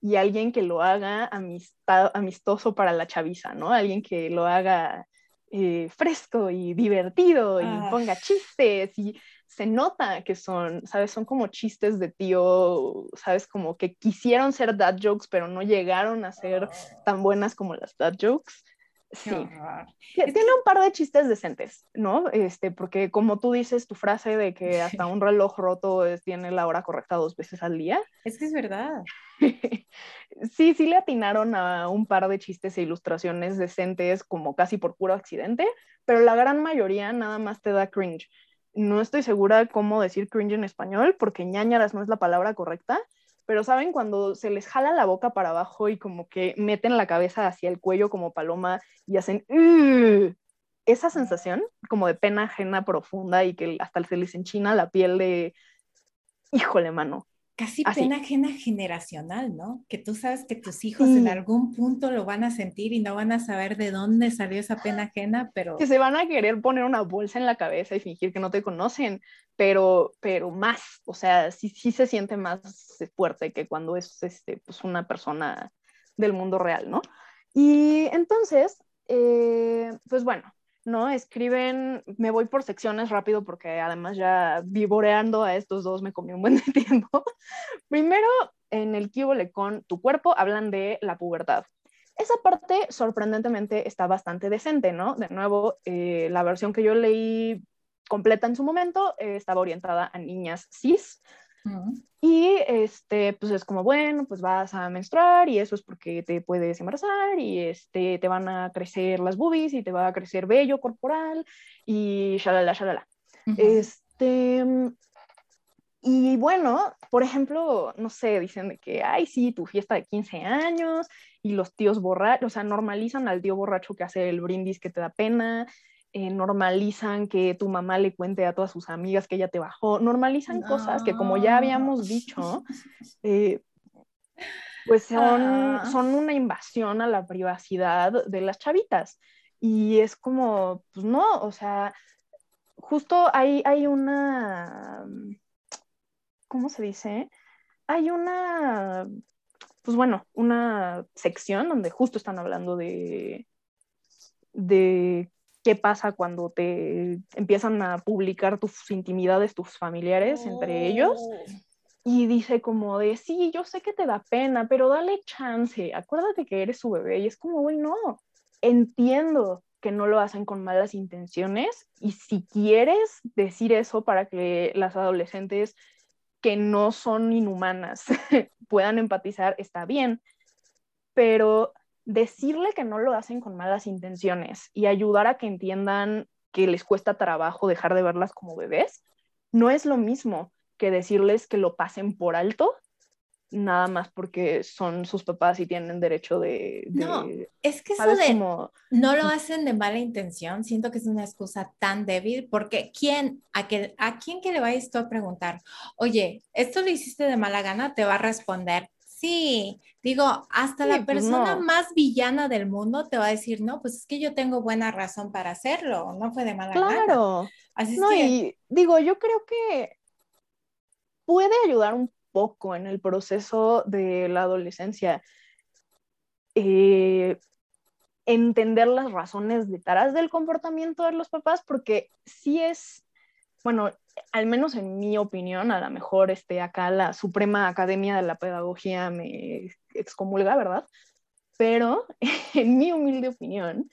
y alguien que lo haga amista- amistoso para la chaviza, ¿no? Alguien que lo haga eh, fresco y divertido y Ah. ponga chistes y se nota que son, ¿sabes? Son como chistes de tío, ¿sabes? Como que quisieron ser dad jokes, pero no llegaron a ser tan buenas como las dad jokes. Sí. Tiene un par de chistes decentes, ¿no? Este, porque como tú dices, tu frase de que hasta un reloj roto es- tiene la hora correcta dos veces al día. Es que es verdad. *laughs* sí, sí le atinaron a un par de chistes e ilustraciones decentes como casi por puro accidente, pero la gran mayoría nada más te da cringe. No estoy segura cómo decir cringe en español porque ñañaras no es la palabra correcta, pero saben cuando se les jala la boca para abajo y como que meten la cabeza hacia el cuello como paloma y hacen esa sensación como de pena ajena profunda y que hasta se les enchina la piel de híjole mano. Casi Así. pena ajena generacional, ¿no? Que tú sabes que tus hijos en Sí. algún punto lo van a sentir y no van a saber de dónde salió esa pena ajena, pero que se van a querer poner una bolsa en la cabeza y fingir que no te conocen, pero, pero más, o sea, sí, sí se siente más fuerte que cuando es este, pues una persona del mundo real, ¿no? Y entonces, eh, pues bueno, ¿no? Escriben, me voy por secciones rápido porque además ya vivoreando a estos dos me comí un buen *laughs* tiempo. Primero, en el Kibole con tu cuerpo hablan de la pubertad. Esa parte, sorprendentemente, está bastante decente, ¿no? De nuevo, eh, la versión que yo leí completa en su momento eh, estaba orientada a niñas cis. Mm, Y este, pues es como, bueno, pues vas a menstruar y eso es porque te puedes embarazar y este, te van a crecer las boobies y te va a crecer vello corporal y shalala, shalala. ujú. Este, y bueno, por ejemplo, no sé, dicen de que, ay, sí, tu fiesta de 15 años y los tíos borrachos, o sea, normalizan al tío borracho que hace el brindis que te da pena, eh, normalizan que tu mamá le cuente a todas sus amigas que ella te bajó, normalizan cosas que como ya habíamos dicho, eh, pues son, Ah. son una invasión a la privacidad de las chavitas. Y es como, pues no, o sea, justo hay, hay una, ¿cómo se dice? Hay una, pues bueno, una sección donde justo están hablando de, de qué pasa cuando te empiezan a publicar tus intimidades, tus familiares entre ellos. Y dice como de, sí, yo sé que te da pena, pero dale chance, acuérdate que eres su bebé. Y es como, güey, no, entiendo que no lo hacen con malas intenciones y si quieres decir eso para que las adolescentes que no son inhumanas *laughs* puedan empatizar, está bien, pero decirle que no lo hacen con malas intenciones y ayudar a que entiendan que les cuesta trabajo dejar de verlas como bebés, no es lo mismo que decirles que lo pasen por alto, nada más porque son sus papás y tienen derecho de... de No, es que eso de Como, no lo hacen de mala intención, siento que es una excusa tan débil, porque ¿quién, a, que, a quién que le vayas tú a preguntar, oye, esto lo hiciste de mala gana, te va a responder, Sí, digo, hasta la pues persona no. más villana del mundo te va a decir, no, pues es que yo tengo buena razón para hacerlo, no fue de mala gana. Claro. Así es No, que, y digo, yo creo que puede ayudar un poco en el proceso de la adolescencia. eh, entender las razones detrás del comportamiento de los papás, porque sí es, bueno, al menos en mi opinión, a lo mejor este, acá la Suprema Academia de la Pedagogía me excomulga, ¿verdad? Pero *laughs* en mi humilde opinión,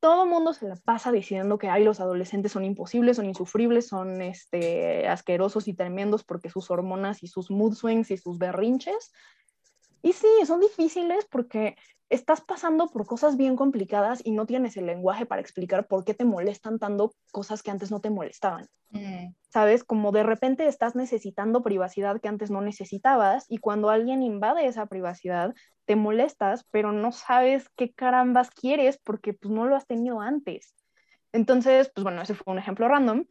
todo mundo se la pasa diciendo que ay, los adolescentes son imposibles, son insufribles, son este, asquerosos y tremendos porque sus hormonas y sus mood swings y sus berrinches. Y sí, son difíciles porque estás pasando por cosas bien complicadas y no tienes el lenguaje para explicar por qué te molestan tanto cosas que antes no te molestaban. mm, ¿Sabes? Como de repente estás necesitando privacidad que antes no necesitabas y cuando alguien invade esa privacidad, te molestas, pero no sabes qué carambas quieres porque pues no lo has tenido antes. Entonces, pues bueno, ese fue un ejemplo random,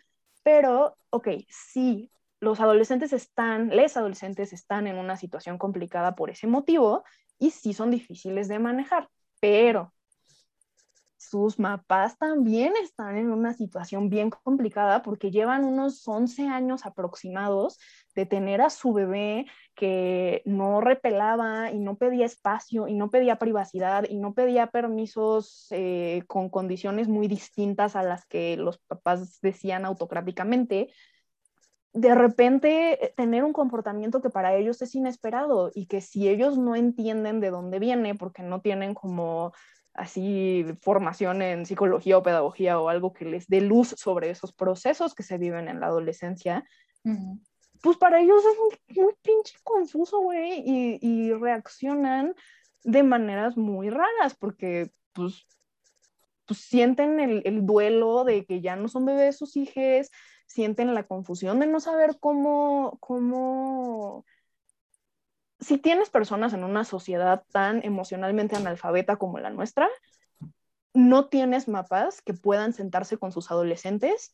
pero, ok, sí, los adolescentes están, les adolescentes están en una situación complicada por ese motivo y sí son difíciles de manejar, pero sus papás también están en una situación bien complicada porque llevan unos 11 años aproximados de tener a su bebé que no repelaba y no pedía espacio y no pedía privacidad y no pedía permisos eh, con condiciones muy distintas a las que los papás decían autocráticamente. De repente eh, tener un comportamiento que para ellos es inesperado y que si ellos no entienden de dónde viene porque no tienen como así formación en psicología o pedagogía o algo que les dé luz sobre esos procesos que se viven en la adolescencia, pues para ellos es muy, muy pinche confuso, güey, y, y, reaccionan de maneras muy raras porque pues, pues sienten el, el, duelo de que ya no son bebés sus hijos, sienten la confusión de no saber cómo, cómo si tienes personas en una sociedad tan emocionalmente analfabeta como la nuestra, no tienes mapas que puedan sentarse con sus adolescentes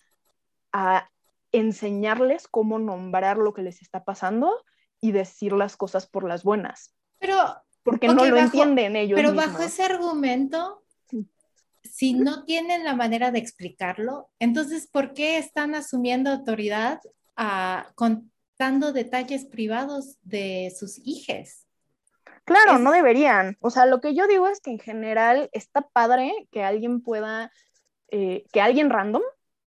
a enseñarles cómo nombrar lo que les está pasando y decir las cosas por las buenas. Pero porque okay, no lo bajo, entienden ellos. Pero mismos. bajo ese argumento, si no tienen la manera de explicarlo, entonces ¿por qué están asumiendo autoridad a, con dando detalles privados de sus hijas. Claro, es... no deberían. O sea, lo que yo digo es que en general está padre que alguien pueda, eh, que alguien random,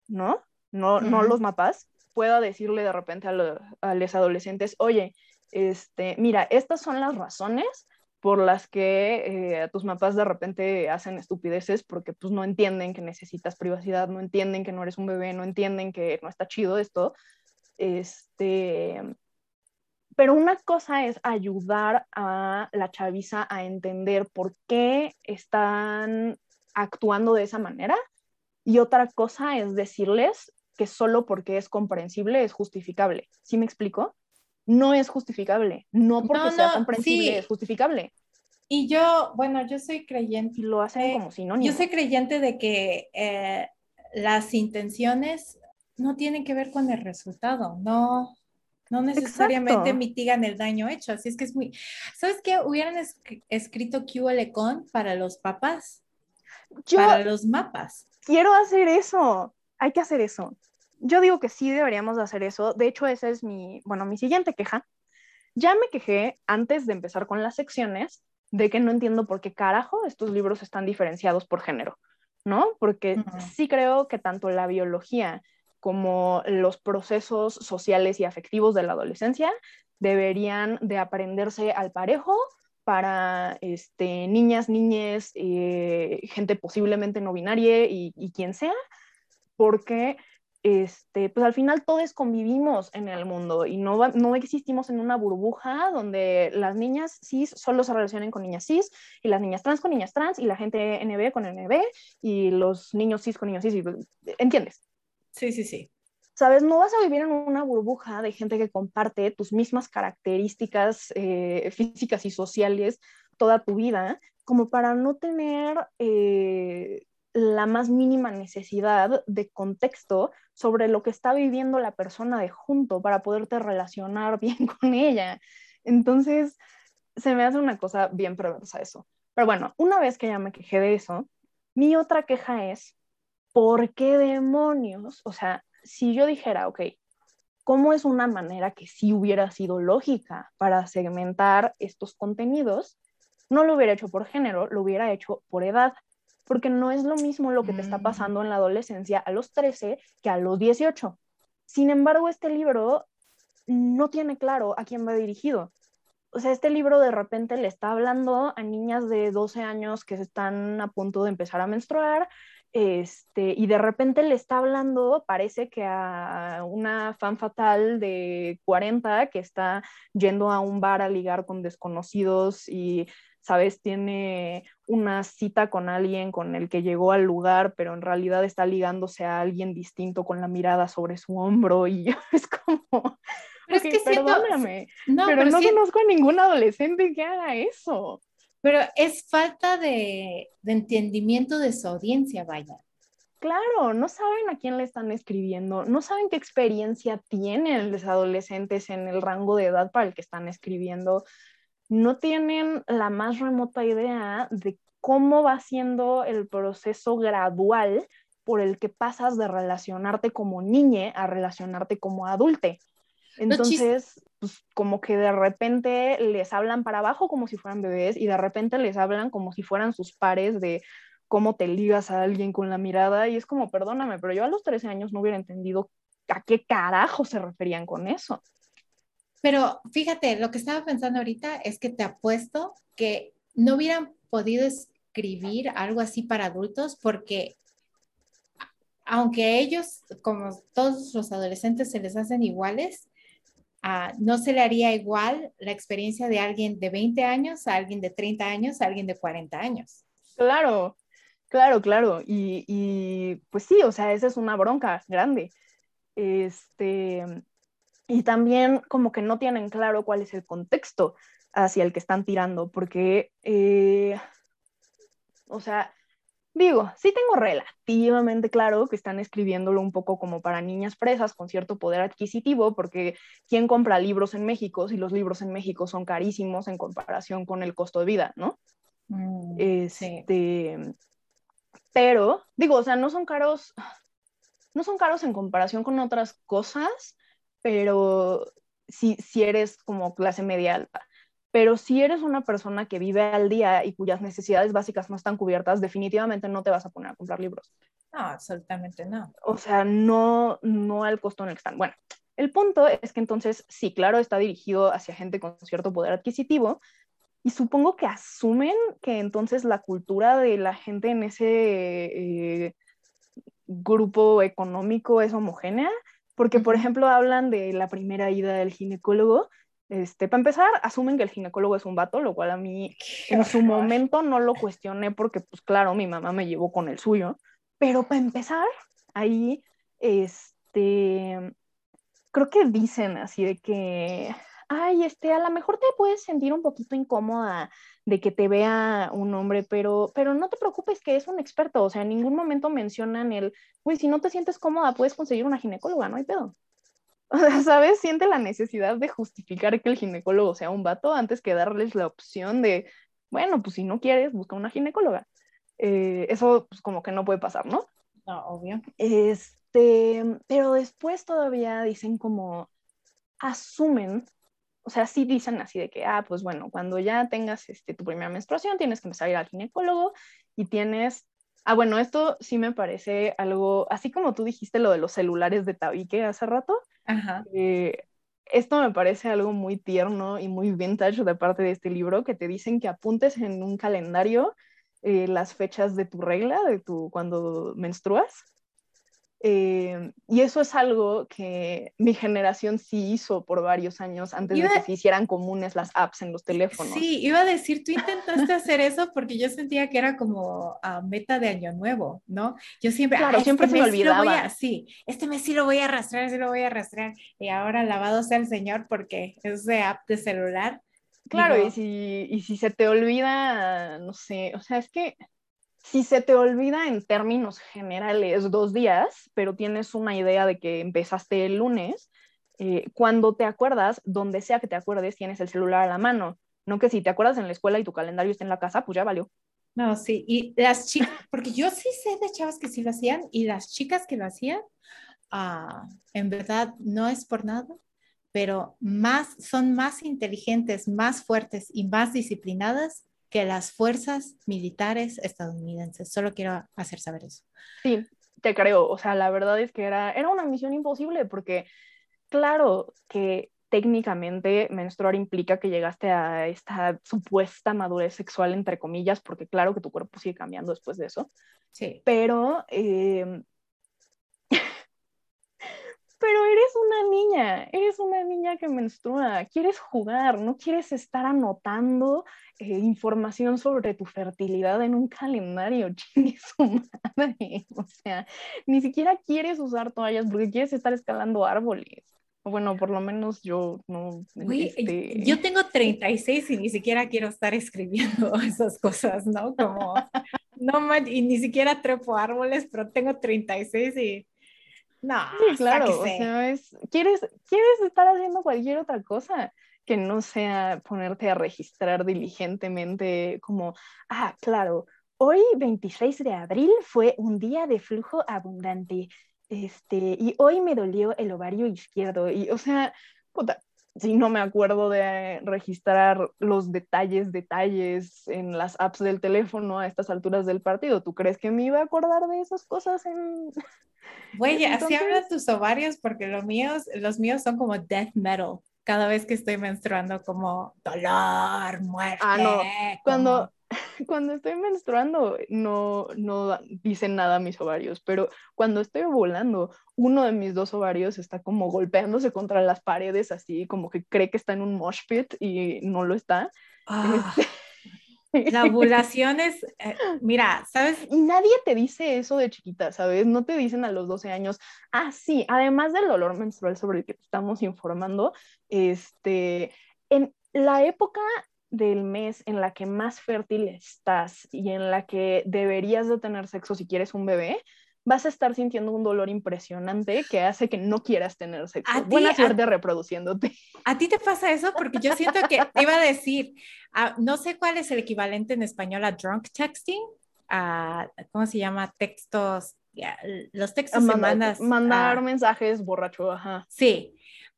¿no? No, uh -huh. no los mapas, pueda decirle de repente a, lo, a, los adolescentes, oye, este, mira, estas son las razones por las que eh, tus mapas de repente hacen estupideces porque pues no entienden que necesitas privacidad, no entienden que no eres un bebé, no entienden que no está chido esto, este, pero una cosa es ayudar a la chaviza a entender por qué están actuando de esa manera y otra cosa es decirles que solo porque es comprensible es justificable. ¿Sí me explico? No es justificable, no porque no, no, sea comprensible sí. es justificable. Y yo, bueno, yo soy creyente. Lo hacen como sinónimo. Yo soy creyente de que eh, las intenciones no tienen que ver con el resultado, no, no necesariamente Exacto. mitigan el daño hecho. Así es que es muy. ¿Sabes qué? Hubieran es escrito QLCon para los papás, Yo para los mapas. Quiero hacer eso. Hay que hacer eso. Yo digo que sí deberíamos de hacer eso. De hecho, esa es mi, bueno, mi siguiente queja. Ya me quejé antes de empezar con las secciones de que no entiendo por qué carajo estos libros están diferenciados por género, ¿no? Porque uh -huh. sí creo que tanto la biología como los procesos sociales y afectivos de la adolescencia deberían de aprenderse al parejo para este, niñas, niñes, eh, gente posiblemente no binaria y, y, quien sea, porque este, pues al final todos convivimos en el mundo y no, no existimos en una burbuja donde las niñas cis solo se relacionen con niñas cis y las niñas trans con niñas trans y la gente NB con NB y los niños cis con niños cis, y, ¿entiendes? Sí, sí, sí. ¿Sabes? No vas a vivir en una burbuja de gente que comparte tus mismas características eh, físicas y sociales toda tu vida, como para no tener eh, la más mínima necesidad de contexto sobre lo que está viviendo la persona de junto para poderte relacionar *laughs* bien con ella. Entonces, se me hace una cosa bien perversa eso. Pero bueno, una vez que ya me quejé de eso, mi otra queja es, ¿por qué demonios? O sea, si yo dijera, ok, ¿cómo es una manera que sí hubiera sido lógica para segmentar estos contenidos? No lo hubiera hecho por género, lo hubiera hecho por edad, porque no es lo mismo lo que te está mm. pasando en la adolescencia a los 13 que a los 18. Sin embargo, este libro no tiene claro a quién va dirigido o sea, este libro de repente le está hablando a niñas de 12 años que están a punto de empezar a menstruar, este, y de repente le está hablando, parece que a una fan fatal de 40 que está yendo a un bar a ligar con desconocidos y, sabes, tiene una cita con alguien con el que llegó al lugar, pero en realidad está ligándose a alguien distinto con la mirada sobre su hombro y *laughs* es como pero es que perdóname, no, pero, no conozco a ningún adolescente que haga eso. Pero es falta de, de entendimiento de su audiencia, vaya. Claro, no saben a quién le están escribiendo, no saben qué experiencia tienen los adolescentes en el rango de edad para el que están escribiendo, no tienen la más remota idea de cómo va siendo el proceso gradual por el que pasas de relacionarte como niña a relacionarte como adulte. Entonces, pues como que de repente les hablan para abajo como si fueran bebés y de repente les hablan como si fueran sus pares de cómo te ligas a alguien con la mirada y es como, perdóname, pero yo a los 13 años no hubiera entendido a qué carajo se referían con eso. Pero fíjate, lo que estaba pensando ahorita es que te apuesto que no hubieran podido escribir algo así para adultos porque aunque ellos, como todos los adolescentes, se les hacen iguales, no se le haría igual la experiencia de alguien de 20 años a alguien de 30 años a alguien de 40 años. Claro, claro, claro. Y, y, pues sí, o sea, esa es una bronca grande. Este, y también como que no tienen claro cuál es el contexto hacia el que están tirando, porque, eh, o sea, Digo, sí tengo relativamente claro que están escribiéndolo un poco como para niñas presas con cierto poder adquisitivo, porque ¿quién compra libros en México si los libros en México son carísimos en comparación con el costo de vida, ¿no? Mm, este, pero, digo, o sea, no son caros, no son caros en comparación con otras cosas, pero si, si eres como clase media alta. Pero si eres una persona que vive al día y cuyas necesidades básicas no están cubiertas, definitivamente no te vas a poner a comprar libros. No, absolutamente no. O sea, no, no al costo en el que están. Bueno, el punto es que entonces, sí, claro, está dirigido hacia gente con cierto poder adquisitivo y supongo que asumen que entonces la cultura de la gente en ese eh, grupo económico es homogénea, porque, por ejemplo, hablan de la primera ida del ginecólogo este, para empezar, asumen que el ginecólogo es un vato, lo cual a mí en su momento no lo cuestioné porque, pues claro, mi mamá me llevó con el suyo. Pero para empezar, ahí, este, creo que dicen así de que, ay, este, a lo mejor te puedes sentir un poquito incómoda de que te vea un hombre, pero, pero no te preocupes que es un experto. O sea, en ningún momento mencionan el, güey, si no te sientes cómoda, puedes conseguir una ginecóloga, no hay pedo. *laughs* O sea, ¿sabes? Siente la necesidad de justificar que el ginecólogo sea un vato antes que darles la opción de, bueno, pues si no quieres, busca una ginecóloga. Eh, eso, pues como que no puede pasar, ¿no? No, obvio. Este, pero después todavía dicen como, asumen, o sea, sí dicen así de que, ah, pues bueno, cuando ya tengas este, tu primera menstruación, tienes que empezar a ir al ginecólogo y tienes Ah, bueno, esto sí me parece algo, así como tú dijiste lo de los celulares de tabique hace rato, eh, esto me parece algo muy tierno y muy vintage de parte de este libro, que te dicen que apuntes en un calendario eh, las fechas de tu regla, de tu cuando menstruas, eh, y eso es algo que mi generación sí hizo por varios años antes de que se hicieran comunes las apps en los teléfonos. Sí, iba a decir, tú intentaste hacer eso porque yo sentía que era como a meta de año nuevo, ¿no? Yo siempre, claro, siempre este se me olvidaba. sí, este mes sí lo voy a arrastrar, sí lo voy a arrastrar. Y ahora alabado sea el Señor porque es de app de celular. Claro, y, si, y si se te olvida, no sé, o sea, es que si se te olvida en términos generales dos días, pero tienes una idea de que empezaste el lunes, eh, cuando te acuerdas, donde sea que te acuerdes, tienes el celular a la mano. No que si te acuerdas en la escuela y tu calendario está en la casa, pues ya valió. No, sí, y las chicas, porque yo sí sé de chavas que sí lo hacían y las chicas que lo hacían, ah, en verdad no es por nada, pero más, son más inteligentes, más fuertes y más disciplinadas que las fuerzas militares estadounidenses. Solo quiero hacer saber eso. Sí, te creo. O sea, la verdad es que era, era una misión imposible porque, claro, que técnicamente menstruar implica que llegaste a esta supuesta madurez sexual, entre comillas, porque claro que tu cuerpo sigue cambiando después de eso. Sí. Pero, eh, pero eres una niña, eres una niña que menstrua, quieres jugar, no quieres estar anotando eh, información sobre tu fertilidad en un calendario, *laughs* chingue su madre. O sea, ni siquiera quieres usar toallas porque quieres estar escalando árboles. Bueno, por lo menos yo no. este... Yo tengo 36 y ni siquiera quiero estar escribiendo *laughs* esas cosas, ¿no? Como, no, y ni siquiera trepo árboles, pero tengo 36 y. No, sí, claro, o sea, es, ¿quieres, quieres estar haciendo cualquier otra cosa que no sea ponerte a registrar diligentemente como, ah, claro, hoy 26 de abril fue un día de flujo abundante este, y hoy me dolió el ovario izquierdo. Y, o sea, puta, si no me acuerdo de registrar los detalles, detalles en las apps del teléfono a estas alturas del partido, ¿tú crees que me iba a acordar de esas cosas en... Güey, así hablan tus ovarios porque los míos, los míos son como death metal. Cada vez que estoy menstruando como dolor, muerte. Ah, no. Cuando, *laughs* cuando estoy menstruando no, no dicen nada mis ovarios, pero cuando estoy ovulando, uno de mis dos ovarios está como golpeándose contra las paredes, así como que cree que está en un mosh pit y no lo está. Ah, la *laughs* ovulación es, eh, mira, ¿sabes? Nadie te dice eso de chiquita, ¿sabes? No te dicen a los 12 años, ah, sí, además del dolor menstrual sobre el que te estamos informando, este, en la época del mes en la que más fértil estás y en la que deberías de tener sexo si quieres un bebé, vas a estar sintiendo un dolor impresionante que hace que no quieras tener sexo. Buena suerte reproduciéndote. ¿A ti te pasa eso? Porque yo siento que te iba a decir, ah, no sé cuál es el equivalente en español a drunk texting, a, ¿cómo se llama? Textos, los textos que mandas. Mandar mensajes borracho, ajá. Sí,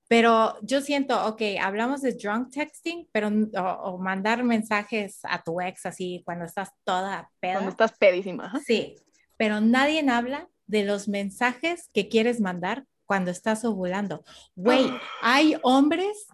pero yo siento, ok, hablamos de drunk texting, pero o, mandar mensajes a tu ex así cuando estás toda peda. Cuando estás pedísima. Sí, pero nadie habla de los mensajes que quieres mandar cuando estás ovulando. Güey, hay hombres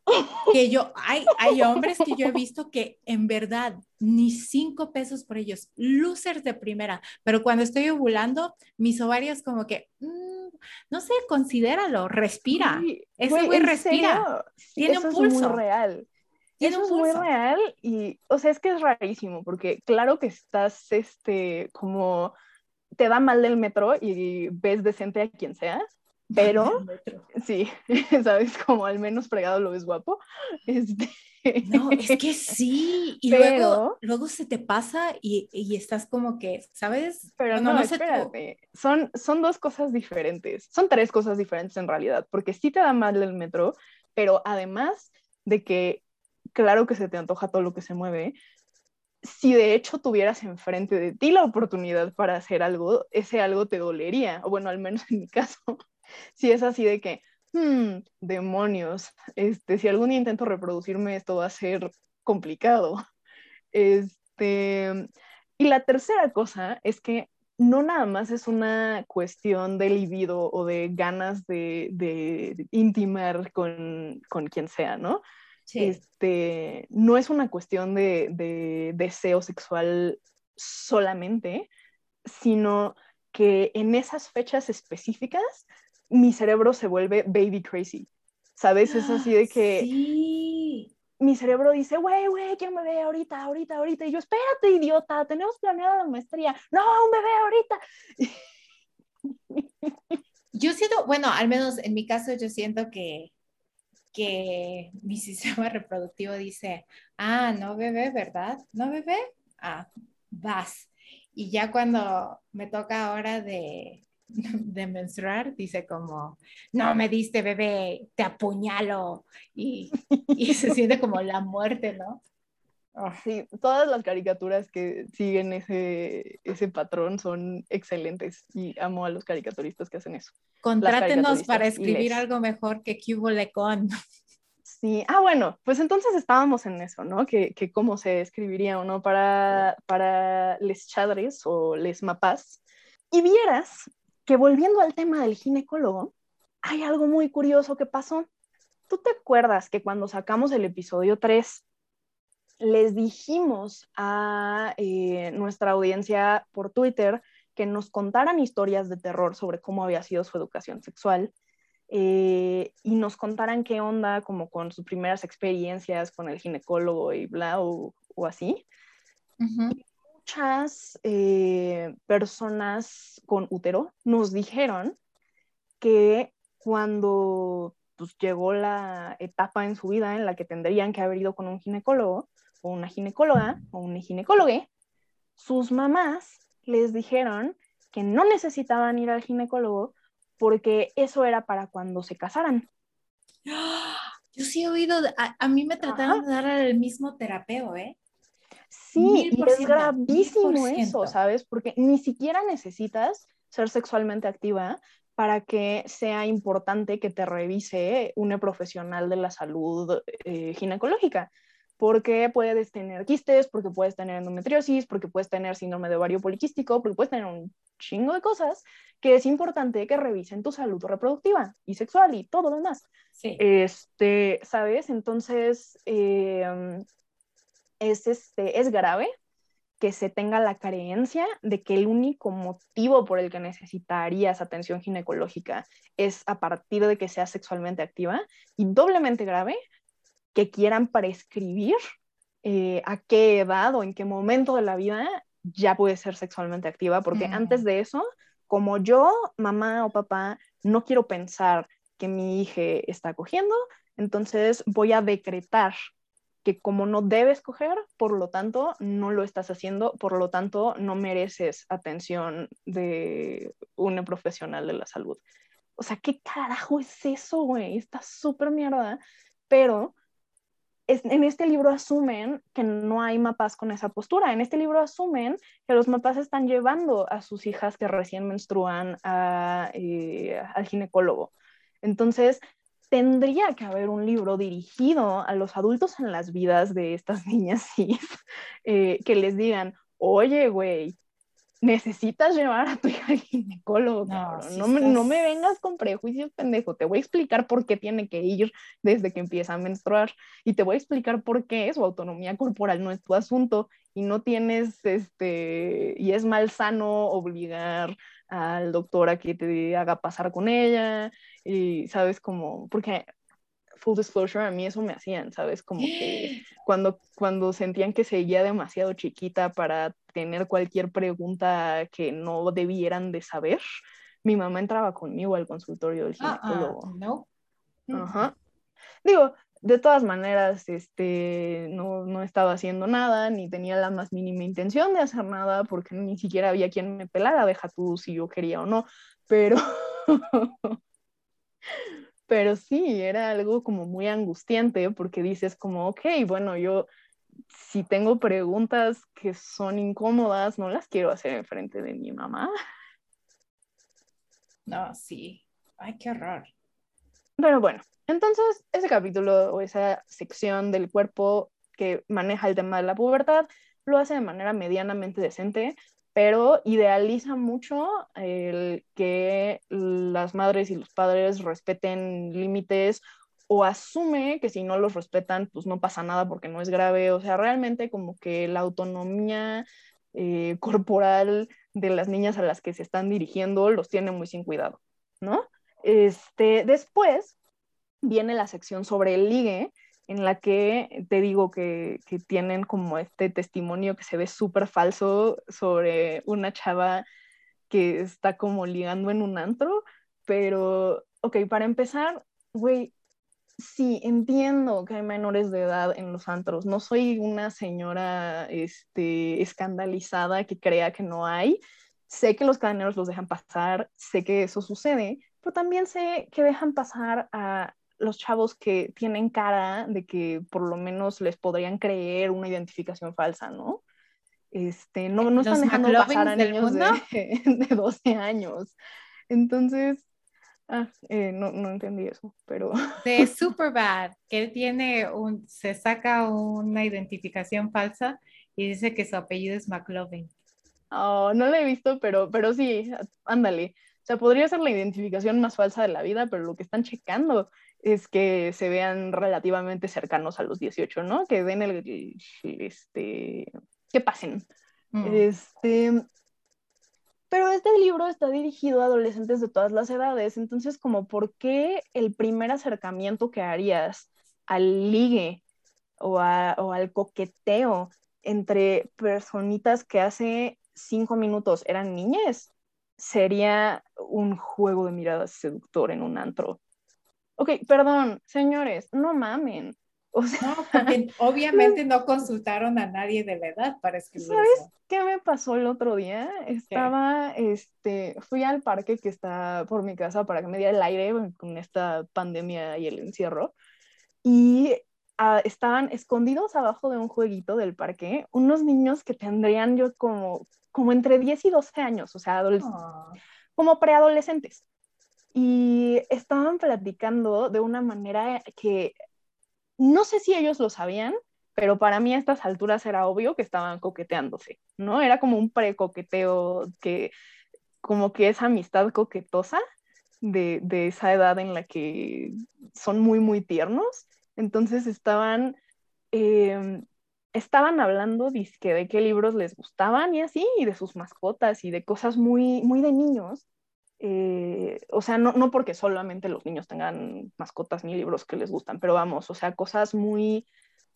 que yo, hay, hay hombres que yo he visto que en verdad ni cinco pesos por ellos, losers de primera, pero cuando estoy ovulando, mis ovarios como que, mm, no sé, considéralo, respira. Ese güey respira. Tiene un pulso. Es muy real. Tiene Eso es muy real y, o sea, es que es rarísimo porque claro que estás, este, como te da mal del metro y ves decente a quien sea, pero sí, *laughs* sabes, como al menos fregado lo ves guapo. *laughs* Este... No, es que sí, y luego, luego se te pasa y, y, estás como que, ¿sabes? Pero no, no, espérate, son, son dos cosas diferentes, son tres cosas diferentes en realidad, porque sí te da mal el metro, pero además de que, claro que se te antoja todo lo que se mueve, si de hecho tuvieras enfrente de ti la oportunidad para hacer algo, ese algo te dolería, o bueno, al menos en mi caso, *laughs* si es así de que, hmm, demonios, este, si algún intento reproducirme esto va a ser complicado. Este, y la tercera cosa es que no nada más es una cuestión de libido o de ganas de, de intimar con, con quien sea, ¿no? Este, no es una cuestión de, de, deseo sexual solamente, sino que en esas fechas específicas mi cerebro se vuelve baby crazy. ¿Sabes? Es así de que sí. mi cerebro dice, güey, güey, quiero un bebé ahorita, ahorita, ahorita. Y yo, espérate, idiota, tenemos planeada la maestría. No, un bebé ahorita. *laughs* Yo siento, bueno, al menos en mi caso, yo siento que que *laughs* mi sistema reproductivo dice, ah, no bebé, ¿verdad? ¿No bebé? Ah, vas. Y ya cuando me toca ahora de, *laughs* de menstruar, dice como, no me diste bebé, te apuñalo. Y, y se siente como la muerte, ¿no? Sí, todas las caricaturas que siguen ese, ese patrón son excelentes y amo a los caricaturistas que hacen eso. Contrátenos para escribir algo mejor que Cubo Lecon. Sí, ah, bueno, pues entonces estábamos en eso, ¿no? Que, que cómo se escribiría o no para, para les chadres o les mapas. Y vieras que volviendo al tema del ginecólogo, hay algo muy curioso que pasó. ¿Tú te acuerdas que cuando sacamos el episodio 3 les dijimos a eh, nuestra audiencia por Twitter que nos contaran historias de terror sobre cómo había sido su educación sexual eh, y nos contaran qué onda como con sus primeras experiencias con el ginecólogo y bla o, así. Muchas eh, personas con útero nos dijeron que cuando pues, llegó la etapa en su vida en la que tendrían que haber ido con un ginecólogo, o una ginecóloga o un ginecólogo, sus mamás les dijeron que no necesitaban ir al ginecólogo porque eso era para cuando se casaran. *gasps* Yo sí he oído, a, mí me trataron de dar el mismo terapeuta, ¿eh? Sí, y es gravísimo eso, ¿sabes? Porque ni siquiera necesitas ser sexualmente activa para que sea importante que te revise una profesional de la salud eh, ginecológica porque puedes tener quistes, porque puedes tener endometriosis, porque puedes tener síndrome de ovario poliquístico, porque puedes tener un chingo de cosas que es importante que revisen tu salud reproductiva y sexual y todo lo demás. Sí. Este, ¿sabes? Entonces, em, es, este, es grave que se tenga la creencia de que el único motivo por el que necesitarías atención ginecológica es a partir de que seas sexualmente activa y doblemente grave que quieran prescribir eh, a qué edad o en qué momento de la vida ya puede ser sexualmente activa, porque mm. antes de eso, como yo, mamá o papá, no quiero pensar que mi hija está cogiendo, entonces voy a decretar que como no debes coger, por lo tanto, no lo estás haciendo, por lo tanto, no mereces atención de una profesional de la salud. O sea, ¿qué carajo es eso, güey? Está súper mierda, pero en este libro asumen que no hay mapas con esa postura. En este libro asumen que los mapas están llevando a sus hijas que recién menstruan eh, al ginecólogo. Entonces, tendría que haber un libro dirigido a los adultos en las vidas de estas *laughs* niñas eh, que les digan, oye, güey, necesitas llevar a tu hija al ginecólogo. No, no, me, vengas con prejuicios, pendejo. Te voy a explicar por qué tiene que ir desde que empieza a menstruar y te voy a explicar por qué su autonomía corporal no es tu asunto y no tienes, este, y es mal sano obligar al doctor a que te haga pasar con ella y sabes como, porque full disclosure, a mí eso me hacían, ¿sabes? Como que *gasps* cuando, cuando sentían que seguía demasiado chiquita para tener cualquier pregunta que no debieran de saber, mi mamá entraba conmigo al consultorio del ah, ah, ginecólogo. no. Ajá. Digo, de todas maneras, este, no, no, estaba haciendo nada, ni tenía la más mínima intención de hacer nada, porque ni siquiera había quien me pelara, deja tú si yo quería o no, pero, *laughs* pero sí, era algo como muy angustiante, porque dices como, ok, bueno, yo si tengo preguntas que son incómodas, no las quiero hacer en frente de mi mamá. No, sí. Ay, qué horror. Pero bueno, entonces ese capítulo o esa sección del cuerpo que maneja el tema de la pubertad lo hace de manera medianamente decente, pero idealiza mucho el que las madres y los padres respeten límites o asume que si no los respetan, pues no pasa nada porque no es grave. O sea, realmente como que la autonomía eh, corporal de las niñas a las que se están dirigiendo los tiene muy sin cuidado, ¿no? Este, después viene la sección sobre el ligue, en la que te digo que, que tienen como este testimonio que se ve súper falso sobre una chava que está como ligando en un antro, pero, ok, para empezar, güey, sí, entiendo que hay menores de edad en los antros. No soy una señora este, escandalizada que crea que no hay. sé que los cadeneros los dejan pasar, sé que eso sucede, pero también sé que dejan pasar a los chavos que tienen cara de que por lo menos les podrían creer una identificación falsa, ¿no? Este, no, no están dejando pasar a niños de, *laughs* de, 12 años. Entonces, ah, eh, no, no, entendí eso, pero... *laughs* De Superbad, que él tiene un, se saca una identificación falsa y dice que su apellido es McLovin. Oh, no lo he visto, pero, pero sí, ándale. O sea, podría ser la identificación más falsa de la vida, pero lo que están checando es que se vean relativamente cercanos a los 18, ¿no? Que den el, este, que pasen. Mm. Este, pero este libro está dirigido a adolescentes de todas las edades, entonces como por qué el primer acercamiento que harías al ligue o, o al coqueteo entre personitas que hace cinco minutos eran niñas, sería un juego de miradas seductor en un antro. Ok, perdón, señores, no mamen. *laughs* O sea, no, porque *laughs* obviamente no consultaron a nadie de la edad para escribir. ¿Sabes qué me pasó el otro día? Estaba, este, fui al parque que está por mi casa para que me diera el aire con esta pandemia y el encierro. Y ah, estaban escondidos abajo de un jueguito del parque unos niños que tendrían yo como como entre 10 y 12 años, o sea, ah. como preadolescentes. Y estaban platicando de una manera que no sé si ellos lo sabían, pero para mí a estas alturas era obvio que estaban coqueteándose, ¿no? Era como un precoqueteo que, como que esa amistad coquetosa de, de esa edad en la que son muy, muy tiernos. Entonces estaban em, estaban hablando de qué libros les gustaban y así, y de sus mascotas y de cosas muy, muy de niños. Eh, o sea, no, no, porque solamente los niños tengan mascotas ni libros que les gustan, pero vamos, o sea, cosas muy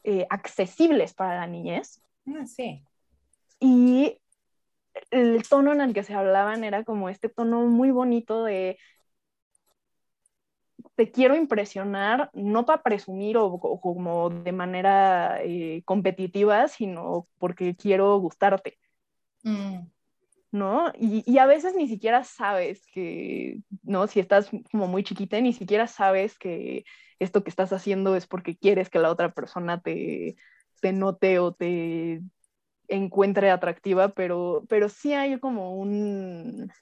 eh, accesibles para la niñez. Ah, sí. Y el tono en el que se hablaban era como este tono muy bonito de te quiero impresionar, no para presumir o, como de manera eh, competitiva, sino porque quiero gustarte. Mm. ¿No? Y, a veces ni siquiera sabes que, ¿no? Si estás como muy chiquita, ni siquiera sabes que esto que estás haciendo es porque quieres que la otra persona te, te note o te encuentre atractiva, pero, pero sí hay como un,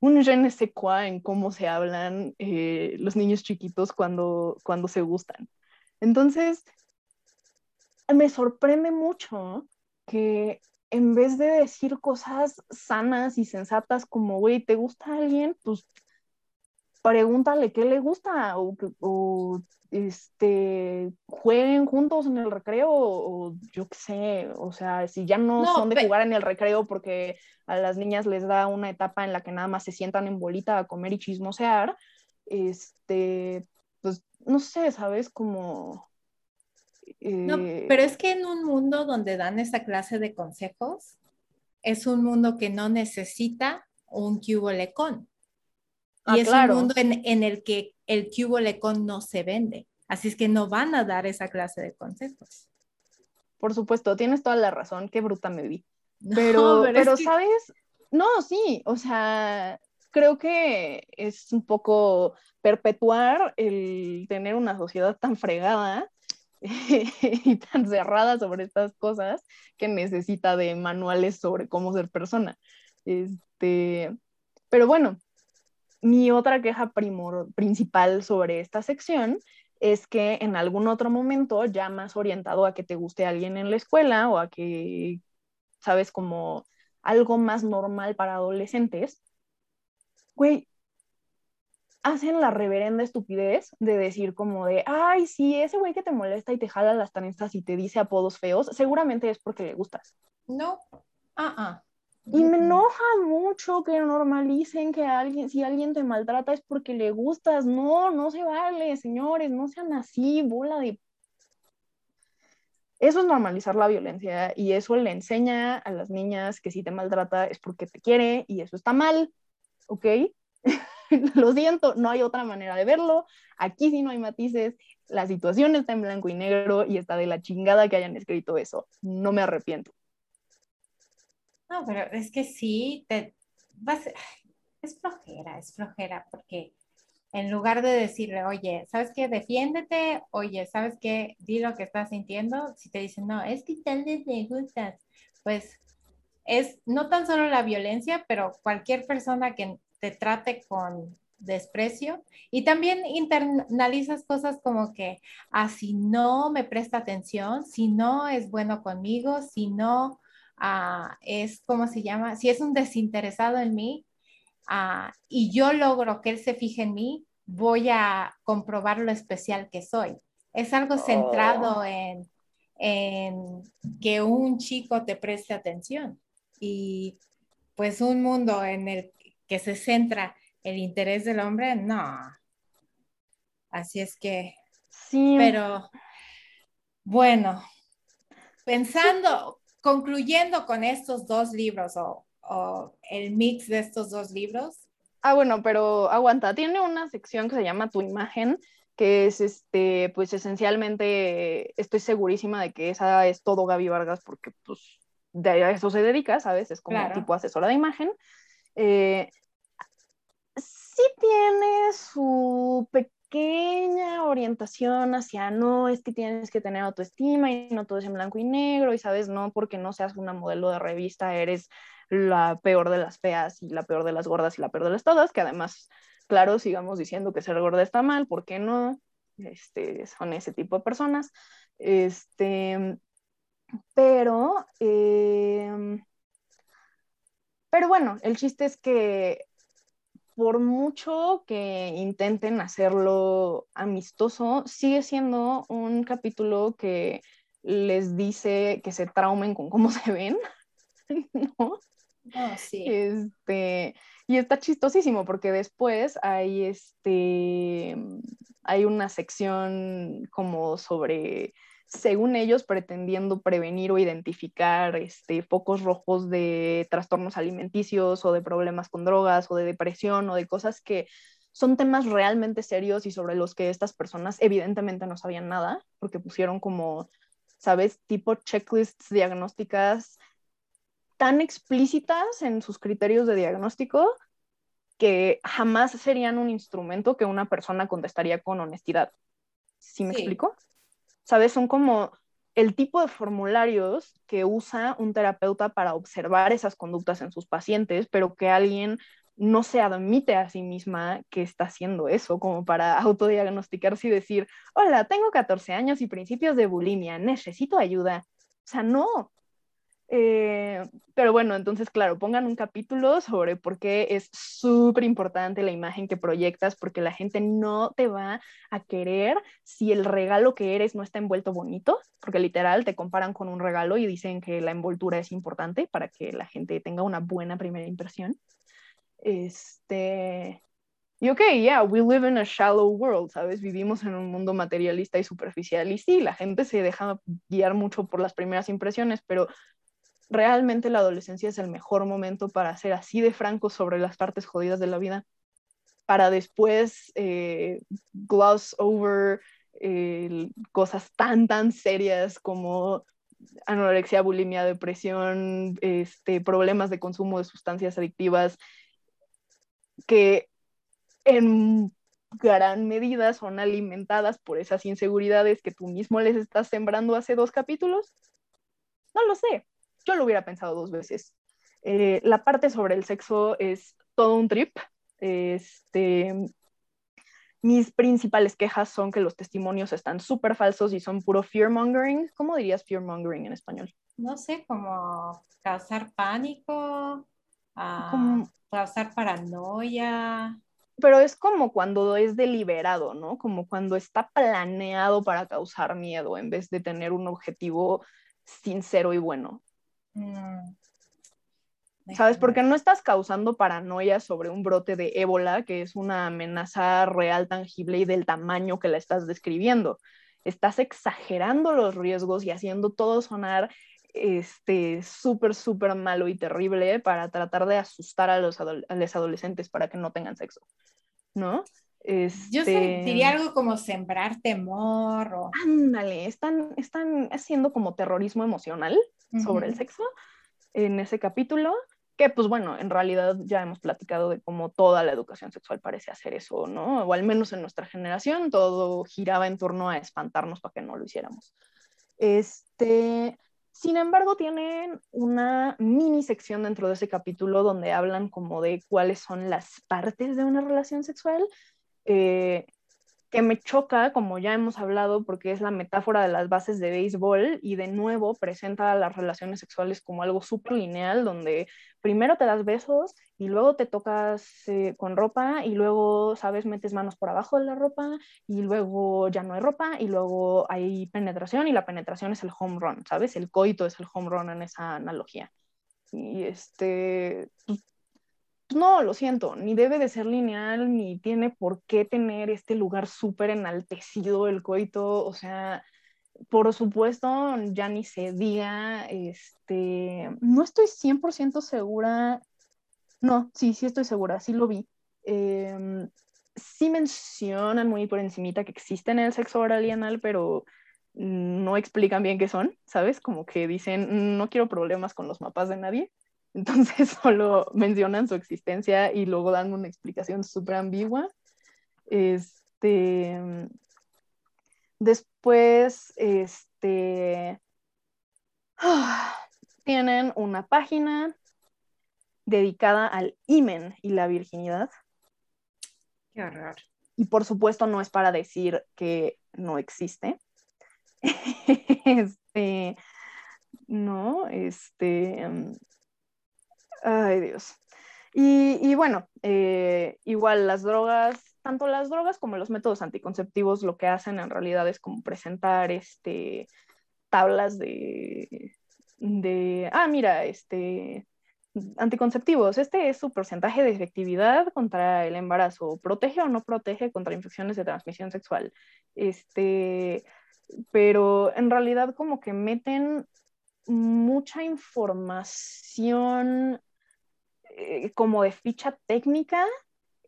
un je ne sais quoi en cómo se hablan eh, los niños chiquitos cuando, cuando se gustan. Entonces, me sorprende mucho que en vez de decir cosas sanas y sensatas como, güey, ¿te gusta alguien? Pues pregúntale qué le gusta o, o este, jueguen juntos en el recreo o yo qué sé, o sea, si ya no, son de jugar en el recreo porque a las niñas les da una etapa en la que nada más se sientan en bolita a comer y chismosear, este, pues no sé, ¿sabes? Como... No, eh, pero es que en un mundo donde dan esa clase de consejos, es un mundo que no necesita un cubo lecón. Y ah, es un mundo en, el que el cubo lecón no se vende. Así es que no van a dar esa clase de consejos. Por supuesto, tienes toda la razón. Qué bruta me vi. *laughs* Pero, pero, ¿sabes? No, sí, o sea, creo que es un poco perpetuar el tener una sociedad tan fregada *laughs* y tan cerrada sobre estas cosas que necesita de manuales sobre cómo ser persona. Este, pero bueno, mi otra queja principal sobre esta sección es que en algún otro momento, ya más orientado a que te guste alguien en la escuela o a que, sabes, como algo más normal para adolescentes, güey, hacen la reverenda estupidez de decir como de, ay, si ese güey que te molesta y te jala las tanestas y te dice apodos feos, seguramente es porque le gustas. No, ah, ah. Y me enoja mucho que normalicen que alguien, si alguien te maltrata es porque le gustas. No, no se vale, señores, no sean así, bola de... Eso es normalizar la violencia y eso le enseña a las niñas que si te maltrata es porque te quiere y eso está mal, ¿ok? *laughs* *laughs* Lo siento, no hay otra manera de verlo. Aquí sí no hay matices. La situación está en blanco y negro y está de la chingada que hayan escrito eso. No me arrepiento. No, pero es que sí, te, es flojera, es flojera, porque en lugar de decirle, oye, ¿sabes qué? Defiéndete, oye, ¿sabes qué? Di lo que estás sintiendo. Si te dicen, no, es que tal vez me gustas, pues es no tan solo la violencia, pero cualquier persona que te trate con desprecio y también internalizas cosas como que, ah, si no me presta atención, si no es bueno conmigo, si no ah, es, ¿cómo se llama? Si es un desinteresado en mí ah, y yo logro que él se fije en mí, voy a comprobar lo especial que soy. Es algo centrado oh. en, en que un chico te preste atención y pues un mundo en el que se centra el interés del hombre, no. Así es que, sí. Pero bueno, pensando, concluyendo con estos dos libros o, o, el mix de estos dos libros. Ah, bueno, pero aguanta, tiene una sección que se llama Tu imagen, que es este, pues esencialmente, estoy segurísima de que esa es todo Gaby Vargas, porque pues de eso se dedica, ¿sabes? Es como tipo asesora de imagen. Eh, sí tiene su pequeña orientación hacia no es que tienes que tener autoestima y no todo es en blanco y negro y sabes, no porque no seas una modelo de revista eres la peor de las feas y la peor de las gordas y la peor de las todas, que además, claro, sigamos diciendo que ser gorda está mal, ¿por qué no? Este, son ese tipo de personas. Este, pero, em, pero bueno, el chiste es que por mucho que intenten hacerlo amistoso, sigue siendo un capítulo que les dice que se traumen con cómo *laughs* se ven, ¿no? Oh, sí. Este, y está chistosísimo porque después hay este hay una sección como sobre según ellos, pretendiendo prevenir o identificar este, focos rojos de trastornos alimenticios o de problemas con drogas o de depresión o de cosas que son temas realmente serios y sobre los que estas personas evidentemente no sabían nada, porque pusieron como, ¿sabes? Tipo checklists diagnósticas tan explícitas en sus criterios de diagnóstico que jamás serían un instrumento que una persona contestaría con honestidad. ¿Sí me explico? ¿Sabes? Son como el tipo de formularios que usa un terapeuta para observar esas conductas en sus pacientes, pero que alguien no se admite a sí misma que está haciendo eso, como para *laughs* autodiagnosticarse y decir, hola, tengo 14 años y principios de bulimia, necesito ayuda. O sea, no, eh, pero bueno, entonces, claro, pongan un capítulo sobre por qué es súper importante la imagen que proyectas, porque la gente no te va a querer si el regalo que eres no está envuelto bonito, porque literal te comparan con un regalo y dicen que la envoltura es importante para que la gente tenga una buena primera impresión. Este, y ok, yeah, we live in a shallow world, ¿sabes? Vivimos en un mundo materialista y superficial y sí, la gente se deja guiar mucho por las primeras impresiones, pero realmente la adolescencia es el mejor momento para ser así de franco sobre las partes jodidas de la vida, para después eh, gloss over eh, cosas tan, tan serias como anorexia, bulimia, depresión, este, problemas de consumo de sustancias adictivas, que en gran medida son alimentadas por esas inseguridades que tú mismo les estás sembrando hace dos capítulos. No lo sé, yo lo hubiera pensado dos veces. Eh, la parte sobre el sexo es todo un trip. Este, mis principales quejas son que los testimonios están súper falsos y son puro fear mongering. ¿Cómo dirías fear mongering en español? No sé, como causar pánico, ah, causar paranoia. Pero es como cuando es deliberado, ¿no? Como cuando está planeado para causar miedo en vez de tener un objetivo sincero y bueno. Mm. ¿Sabes? Porque no estás causando paranoia sobre un brote de ébola, que es una amenaza real, tangible y del tamaño que la estás describiendo. Estás exagerando los riesgos y haciendo todo sonar este súper, súper malo y terrible para tratar de asustar a los, adolescentes para que no tengan sexo, ¿no? Yo diría este algo como sembrar temor o... Ándale, están, están haciendo como terrorismo emocional sobre el sexo en ese capítulo, que pues bueno, en realidad ya hemos platicado de cómo toda la educación sexual parece hacer eso, ¿no? O al menos en nuestra generación todo giraba en torno a espantarnos para que no lo hiciéramos. Este, sin embargo, tienen una mini sección dentro de ese capítulo donde hablan como de cuáles son las partes de una relación sexual. Eh, que me choca, como ya hemos hablado, porque es la metáfora de las bases de béisbol y de nuevo presenta las relaciones sexuales como algo súper lineal, donde primero te das besos y luego te tocas eh, con ropa y luego, sabes, metes manos por abajo de la ropa y luego ya no hay ropa y luego hay penetración y la penetración es el home run, ¿sabes? El coito es el home run en esa analogía. Y este, pues, no, lo siento, ni debe de ser lineal, ni tiene por qué tener este lugar súper enaltecido el coito, o sea, por supuesto, ya ni se diga, este, no estoy 100% segura, no, sí, sí estoy segura, sí lo vi. Em, sí mencionan muy por encimita que existen el sexo oral y anal, pero no explican bien qué son, ¿sabes? Como que dicen, no quiero problemas con los mapas de nadie. Entonces *laughs* solo mencionan su existencia y luego dan una explicación súper ambigua. Este, después, este, tienen una página dedicada al imen y la virginidad. Qué horror. Y por supuesto no es para decir que no existe. *laughs* este, no, este, Ay, Dios. Y, bueno, eh, igual las drogas, tanto las drogas como los métodos anticonceptivos lo que hacen en realidad es como presentar este, tablas de, de, ah, mira, este, anticonceptivos, este es su porcentaje de efectividad contra el embarazo, protege o no protege contra infecciones de transmisión sexual. Este, pero en realidad como que meten mucha información eh, como de ficha técnica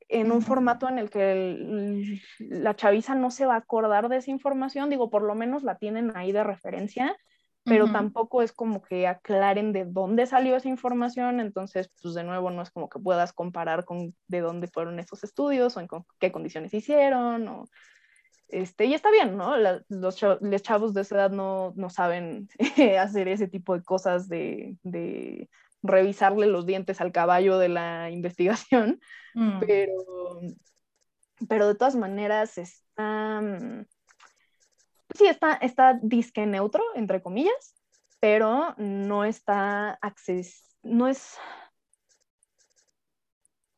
en un formato en el que la chaviza no se va a acordar de esa información, digo, por lo menos la tienen ahí de referencia, pero tampoco es como que aclaren de dónde salió esa información, entonces, pues de nuevo, no es como que puedas comparar con de dónde fueron esos estudios o en qué condiciones hicieron, o, este, y está bien, ¿no? los, chavos, de esa edad no, no saben *laughs* hacer ese tipo de cosas de, de revisarle los dientes al caballo de la investigación, mm. pero, pero de todas maneras está, mm, sí, está, está disque neutro, entre comillas, pero no está acces no es,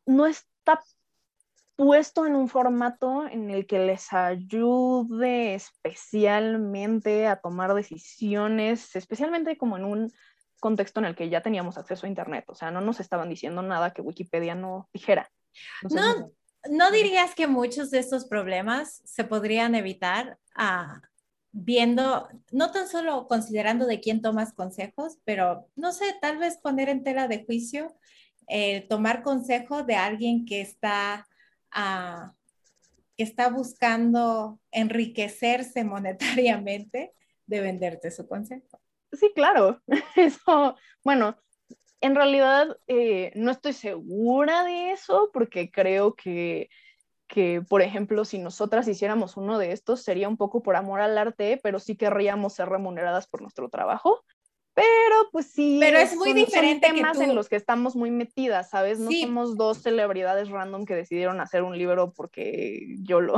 no está puesto en un formato en el que les ayude especialmente a tomar decisiones, especialmente como en un contexto en el que ya teníamos acceso a Internet, o sea, no nos estaban diciendo nada que Wikipedia no dijera. no, no dirías que muchos de estos problemas se podrían evitar ah, viendo, no tan solo considerando de quién tomas consejos, pero no sé, tal vez poner en tela de juicio, eh, tomar consejo de alguien que está, uh, que está buscando enriquecerse monetariamente de venderte su consejo. Sí, claro. *laughs* Eso, bueno, en realidad eh, no estoy segura de eso porque creo que, que, por ejemplo, si nosotras hiciéramos uno de estos, sería un poco por amor al arte, pero sí querríamos ser remuneradas por nuestro trabajo. Pero pues sí, pero es muy diferente son temas en los que estamos muy metidas, ¿sabes? No somos dos celebridades random que decidieron hacer un libro porque yo lo.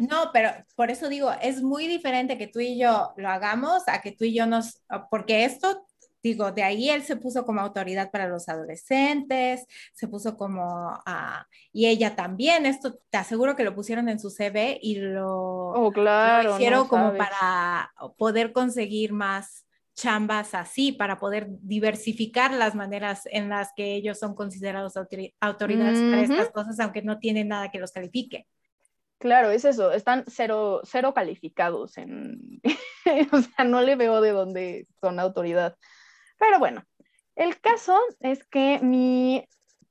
No, pero por eso digo, es muy diferente que tú y yo lo hagamos a que tú y yo nos, porque esto digo, de ahí él se puso como autoridad para los adolescentes, se puso como, y ella también, esto te aseguro que lo pusieron en su CV y lo, oh, claro, hicieron como para poder conseguir más chambas así para poder diversificar las maneras en las que ellos son considerados autoridades para estas cosas, aunque no tienen nada que los califique. Claro, es eso, están cero, cero calificados, en, *laughs* o sea, no le veo de dónde son autoridad. Pero bueno, el caso es que mi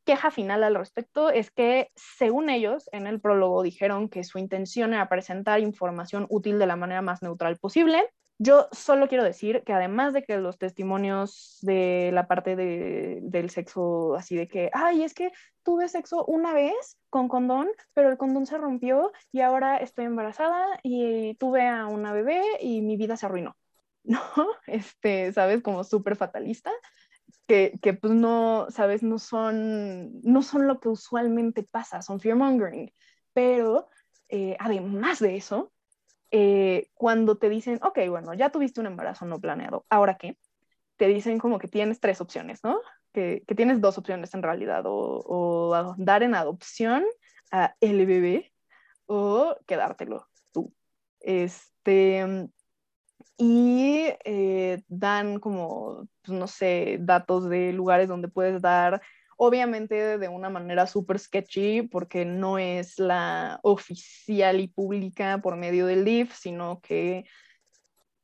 queja final al respecto es que, según ellos, en el prólogo dijeron que su intención era presentar información útil de la manera más neutral posible, Yo solo quiero decir que además de que los testimonios de la parte de, del sexo, así de que, ay, es que tuve sexo una vez con condón, pero el condón se rompió y ahora estoy embarazada y tuve a una bebé y mi vida se arruinó. *laughs* ¿No? Este, ¿sabes? Como súper fatalista. Que, que, pues no, ¿sabes? No son, no son lo que usualmente pasa, son fear-mongering. Pero eh, además de eso, eh, cuando te dicen, ok, bueno, ya tuviste un embarazo no planeado, ¿ahora qué? Te dicen como que tienes tres opciones, ¿no? Que, que tienes dos opciones en realidad, o, dar en adopción a el bebé o quedártelo tú. Este, y eh, dan como, pues, no sé, datos de lugares donde puedes dar obviamente de una manera súper sketchy porque no es la oficial y pública por medio del DIF, sino que,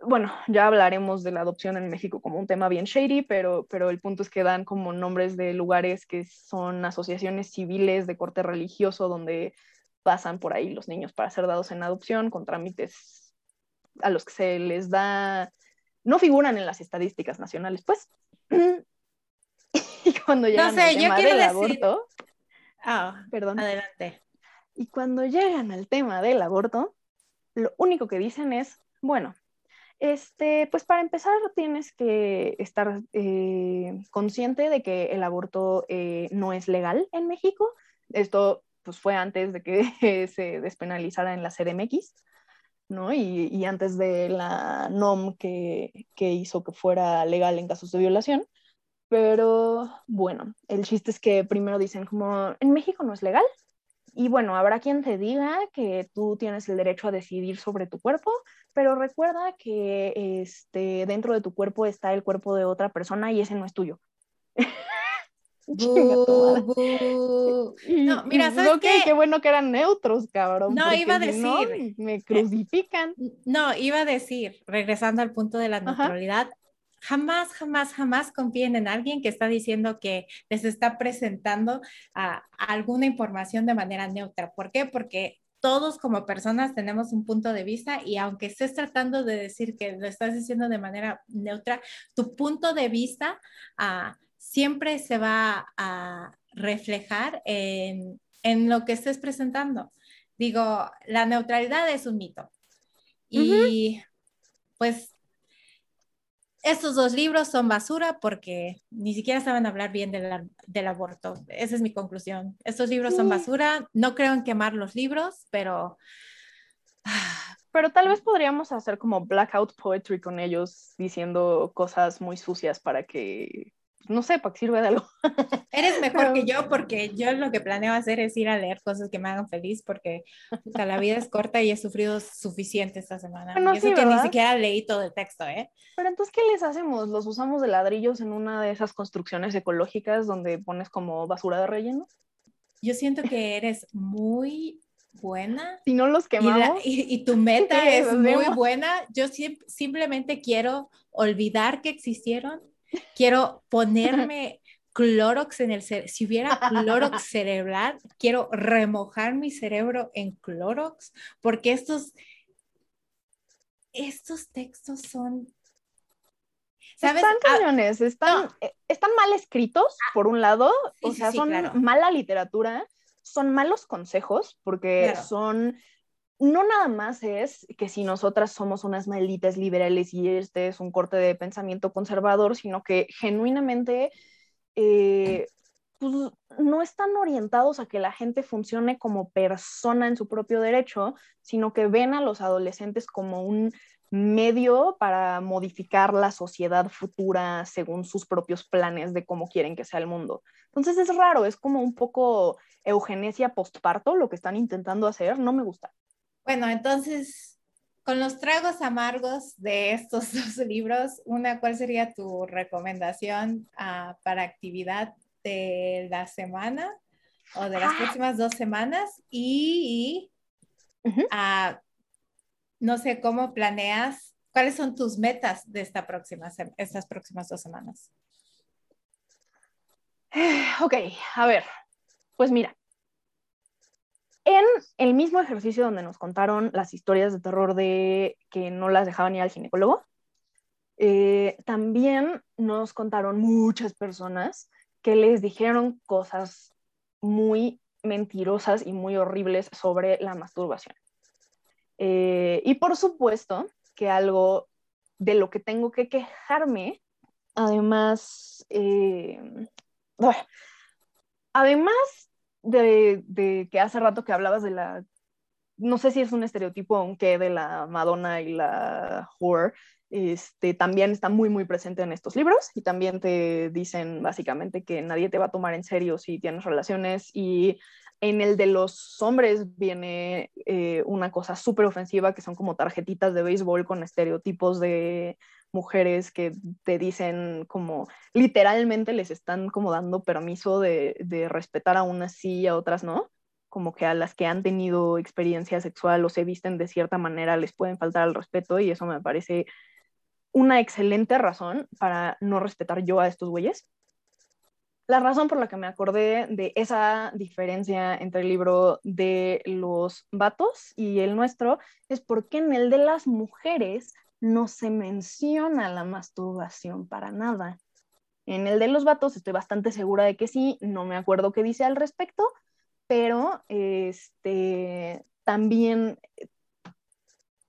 bueno, ya hablaremos de la adopción en México como un tema bien shady, pero, pero el punto es que dan como nombres de lugares que son asociaciones civiles de corte religioso donde pasan por ahí los niños para ser dados en adopción con trámites a los que se les da, no figuran en las estadísticas nacionales, pues. *clears throat* *laughs* Cuando llegan al tema del aborto. Ah, perdón. Adelante. Y cuando llegan al tema del aborto, lo único que dicen es, bueno, este, pues para empezar tienes que estar eh, consciente de que el aborto eh, no es legal en México. Esto pues fue antes de que *laughs* se despenalizara en la CDMX, ¿no? Y, y antes de la NOM que, que, hizo que fuera legal en casos de violación. Pero bueno, el chiste es que primero dicen como, en México no es legal. Y bueno, habrá quien te diga que tú tienes el derecho a decidir sobre tu cuerpo, pero recuerda que este, dentro de tu cuerpo está el cuerpo de otra persona y ese no es tuyo. *laughs* no, mira, ¿sabes qué? qué bueno que eran neutros, cabrón. No, iba a decir. me crucifican. No, iba a decir, regresando al punto de la neutralidad, jamás, jamás, jamás confíen en alguien que está diciendo que les está presentando alguna información de manera neutra. ¿Por qué? Porque todos como personas tenemos un punto de vista y aunque estés tratando de decir que lo estás diciendo de manera neutra, tu punto de vista ah, siempre se va a reflejar en, en, lo que estés presentando. Digo, la neutralidad es un mito. Y pues estos dos libros son basura porque ni siquiera saben hablar bien del, del aborto. Esa es mi conclusión. Estos libros son basura. No creo en quemar los libros, pero... *sighs* Pero tal vez podríamos hacer como blackout poetry con ellos diciendo cosas muy sucias para que no sé, para que sirve de algo. *laughs* Eres mejor que yo porque yo lo que planeo hacer es ir a leer cosas que me hagan feliz porque la vida es corta y he sufrido suficiente esta semana. y eso que ni siquiera leí todo el texto, ¿eh? Pero entonces, ¿qué les hacemos? ¿Los usamos de ladrillos en una de esas construcciones ecológicas donde pones como basura de relleno? Yo siento que eres muy buena. Si no los quemamos. Y, tu meta *laughs* es muy buena. Yo simplemente quiero olvidar que existieron quiero *laughs* ponerme Clorox en el cerebro. Si hubiera Clorox cerebral, quiero remojar mi cerebro en Clorox, porque estos, estos textos son... ¿sabes? Están ah, cañones, están, eh, están mal escritos, por un lado, o sea, son mala literatura, son malos consejos, porque son no nada más es que si nosotras somos unas malditas liberales y este es un corte de pensamiento conservador, sino que genuinamente eh, pues, no están orientados a que la gente funcione como persona en su propio derecho, sino que ven a los adolescentes como un medio para modificar la sociedad futura según sus propios planes de cómo quieren que sea el mundo. Entonces es raro, es como un poco eugenesia postparto lo que están intentando hacer, no me gusta. Bueno, entonces, con los tragos amargos de estos *laughs* dos libros, una, ¿cuál sería tu recomendación uh, para actividad de la semana o de las ah. próximas dos semanas? Y, y uh, no sé cómo planeas, ¿cuáles son tus metas de esta próxima, estas próximas dos semanas? *sighs* Ok, a ver, pues mira, en el mismo ejercicio donde nos contaron las historias de terror de que no las dejaban ir al ginecólogo, eh, también nos contaron muchas personas que les dijeron cosas muy mentirosas y muy horribles sobre la masturbación. Eh, y por supuesto que algo de lo que tengo que quejarme, además, eh, además de, que hace rato que hablabas de la, no sé si es un estereotipo aunque de la Madonna y la whore, este, también está muy, muy presente en estos libros y también te dicen básicamente que nadie te va a tomar en serio si tienes relaciones y en el de los hombres viene eh, una cosa súper ofensiva que son como tarjetitas de béisbol con estereotipos de mujeres que te dicen como literalmente les están como dando permiso de, de respetar a unas sí y a otras no, como que a las que han tenido experiencia sexual o se visten de cierta manera les pueden faltar al respeto y eso me parece una excelente razón para no respetar yo a estos güeyes. La razón por la que me acordé de esa diferencia entre el libro de los vatos y el nuestro es porque en el de las mujeres no se menciona la masturbación para nada. En el de los vatos estoy bastante segura de que sí, no me acuerdo qué dice al respecto, pero este, también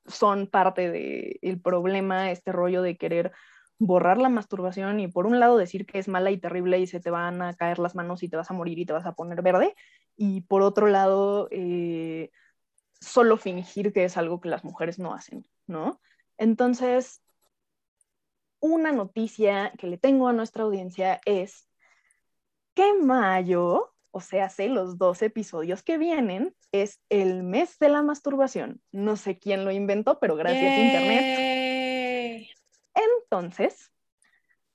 son parte del problema, este rollo de querer borrar la masturbación y por un lado decir que es mala y terrible y se te van a caer las manos y te vas a morir y te vas a poner verde, y por otro lado eh, solo fingir que es algo que las mujeres no hacen, ¿no? Entonces, una noticia que le tengo a nuestra audiencia es que mayo, o sea, hace los dos episodios que vienen, es el mes de la masturbación. No sé quién lo inventó, pero gracias a Internet. Entonces,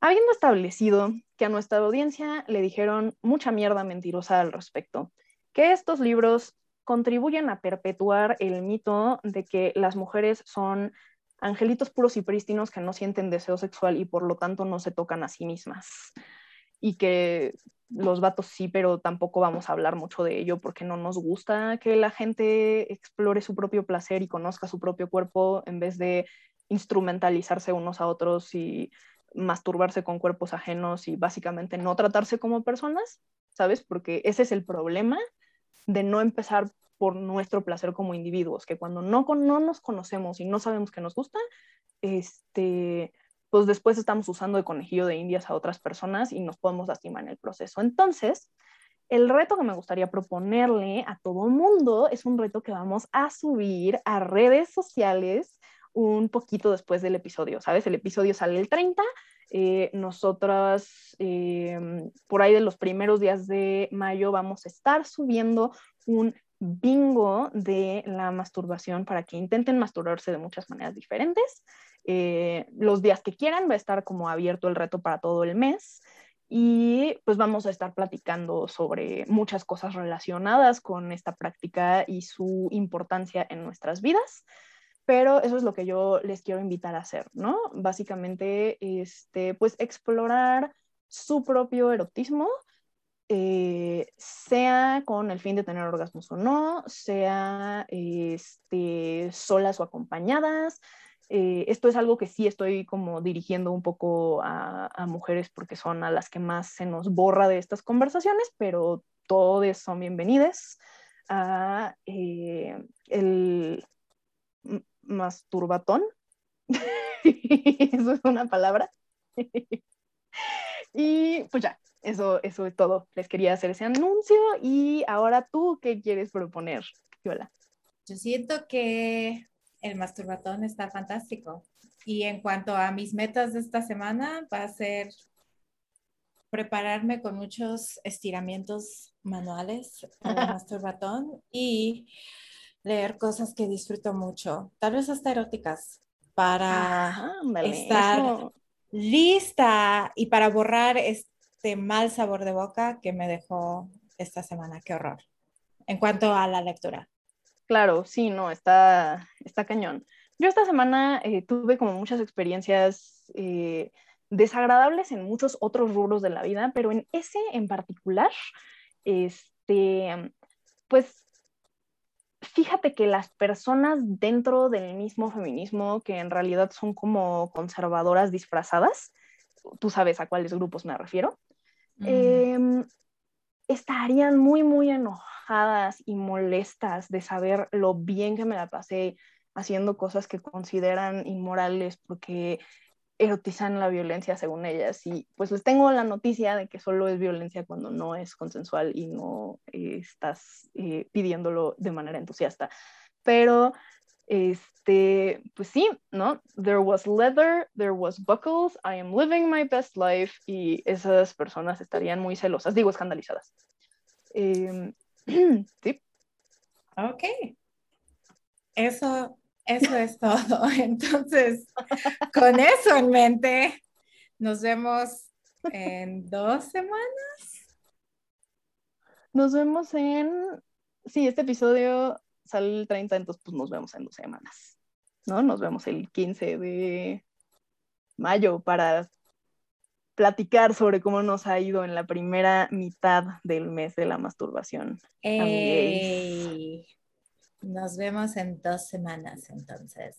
habiendo establecido que a nuestra audiencia le dijeron mucha mierda mentirosa al respecto, que estos libros contribuyen a perpetuar el mito de que las mujeres son angelitos puros y prístinos que no sienten deseo sexual y por lo tanto no se tocan a sí mismas. Y que los vatos sí, pero tampoco vamos a hablar mucho de ello porque no nos gusta que la gente explore su propio placer y conozca su propio cuerpo en vez de instrumentalizarse unos a otros y masturbarse con cuerpos ajenos y básicamente no tratarse como personas, ¿sabes? Porque ese es el problema de no empezar por nuestro placer como individuos, que cuando no, no nos conocemos y no sabemos que nos gusta, este, pues después estamos usando de conejillo de indias a otras personas y nos podemos lastimar en el proceso. Entonces, el reto que me gustaría proponerle a todo mundo es un reto que vamos a subir a redes sociales un poquito después del episodio, ¿sabes? El episodio sale el 30, eh, nosotras em, por ahí de los primeros días de mayo vamos a estar subiendo un bingo de la masturbación para que intenten masturbarse de muchas maneras diferentes. Eh, los días que quieran va a estar como abierto el reto para todo el mes y pues vamos a estar platicando sobre muchas cosas relacionadas con esta práctica y su importancia en nuestras vidas pero eso es lo que yo les quiero invitar a hacer, ¿no? Básicamente, este, pues explorar su propio erotismo, eh, sea con el fin de tener orgasmos o no, sea este, solas o acompañadas. Eh, esto es algo que sí estoy como dirigiendo un poco a, mujeres porque son a las que más se nos borra de estas conversaciones, pero todos son bienvenidos a eh, el masturbatón. *laughs* eso es una palabra. *laughs* y pues ya, eso, eso es todo. Les quería hacer ese anuncio y ahora tú, ¿qué quieres proponer, Viola? Yo siento que el masturbatón está fantástico. Y en cuanto a mis metas de esta semana, va a ser prepararme con muchos estiramientos manuales para el *laughs* masturbatón y leer cosas que disfruto mucho, tal vez hasta eróticas, para estar lista y para borrar este mal sabor de boca que me dejó esta semana. Qué horror. En cuanto a la lectura. Claro, sí, no, está, está cañón. Yo esta semana eh, tuve como muchas experiencias eh, desagradables en muchos otros rubros de la vida, pero en ese en particular, este, pues fíjate que las personas dentro del mismo feminismo, que en realidad son como conservadoras disfrazadas, tú sabes a cuáles grupos me refiero, em, estarían muy, muy enojadas y molestas de saber lo bien que me la pasé haciendo cosas que consideran inmorales porque erotizan la violencia según ellas. Y pues les tengo la noticia de que solo es violencia cuando no es consensual y no eh, estás eh, pidiéndolo de manera entusiasta. Pero, este, pues sí, ¿no? There was leather, there was buckles, I am living my best life y esas personas estarían muy celosas, digo, escandalizadas. Em, *clears throat* sí. Ok. Eso eso es todo. *laughs* Entonces, con eso en mente, nos vemos en dos semanas. Nos vemos en, sí, este episodio sale el 30, entonces pues nos vemos en dos semanas, ¿no? Nos vemos el 15 de mayo para platicar sobre cómo nos ha ido en la primera mitad del mes de la masturbación. Nos vemos en dos semanas entonces.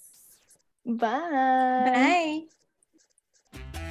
Bye. Bye.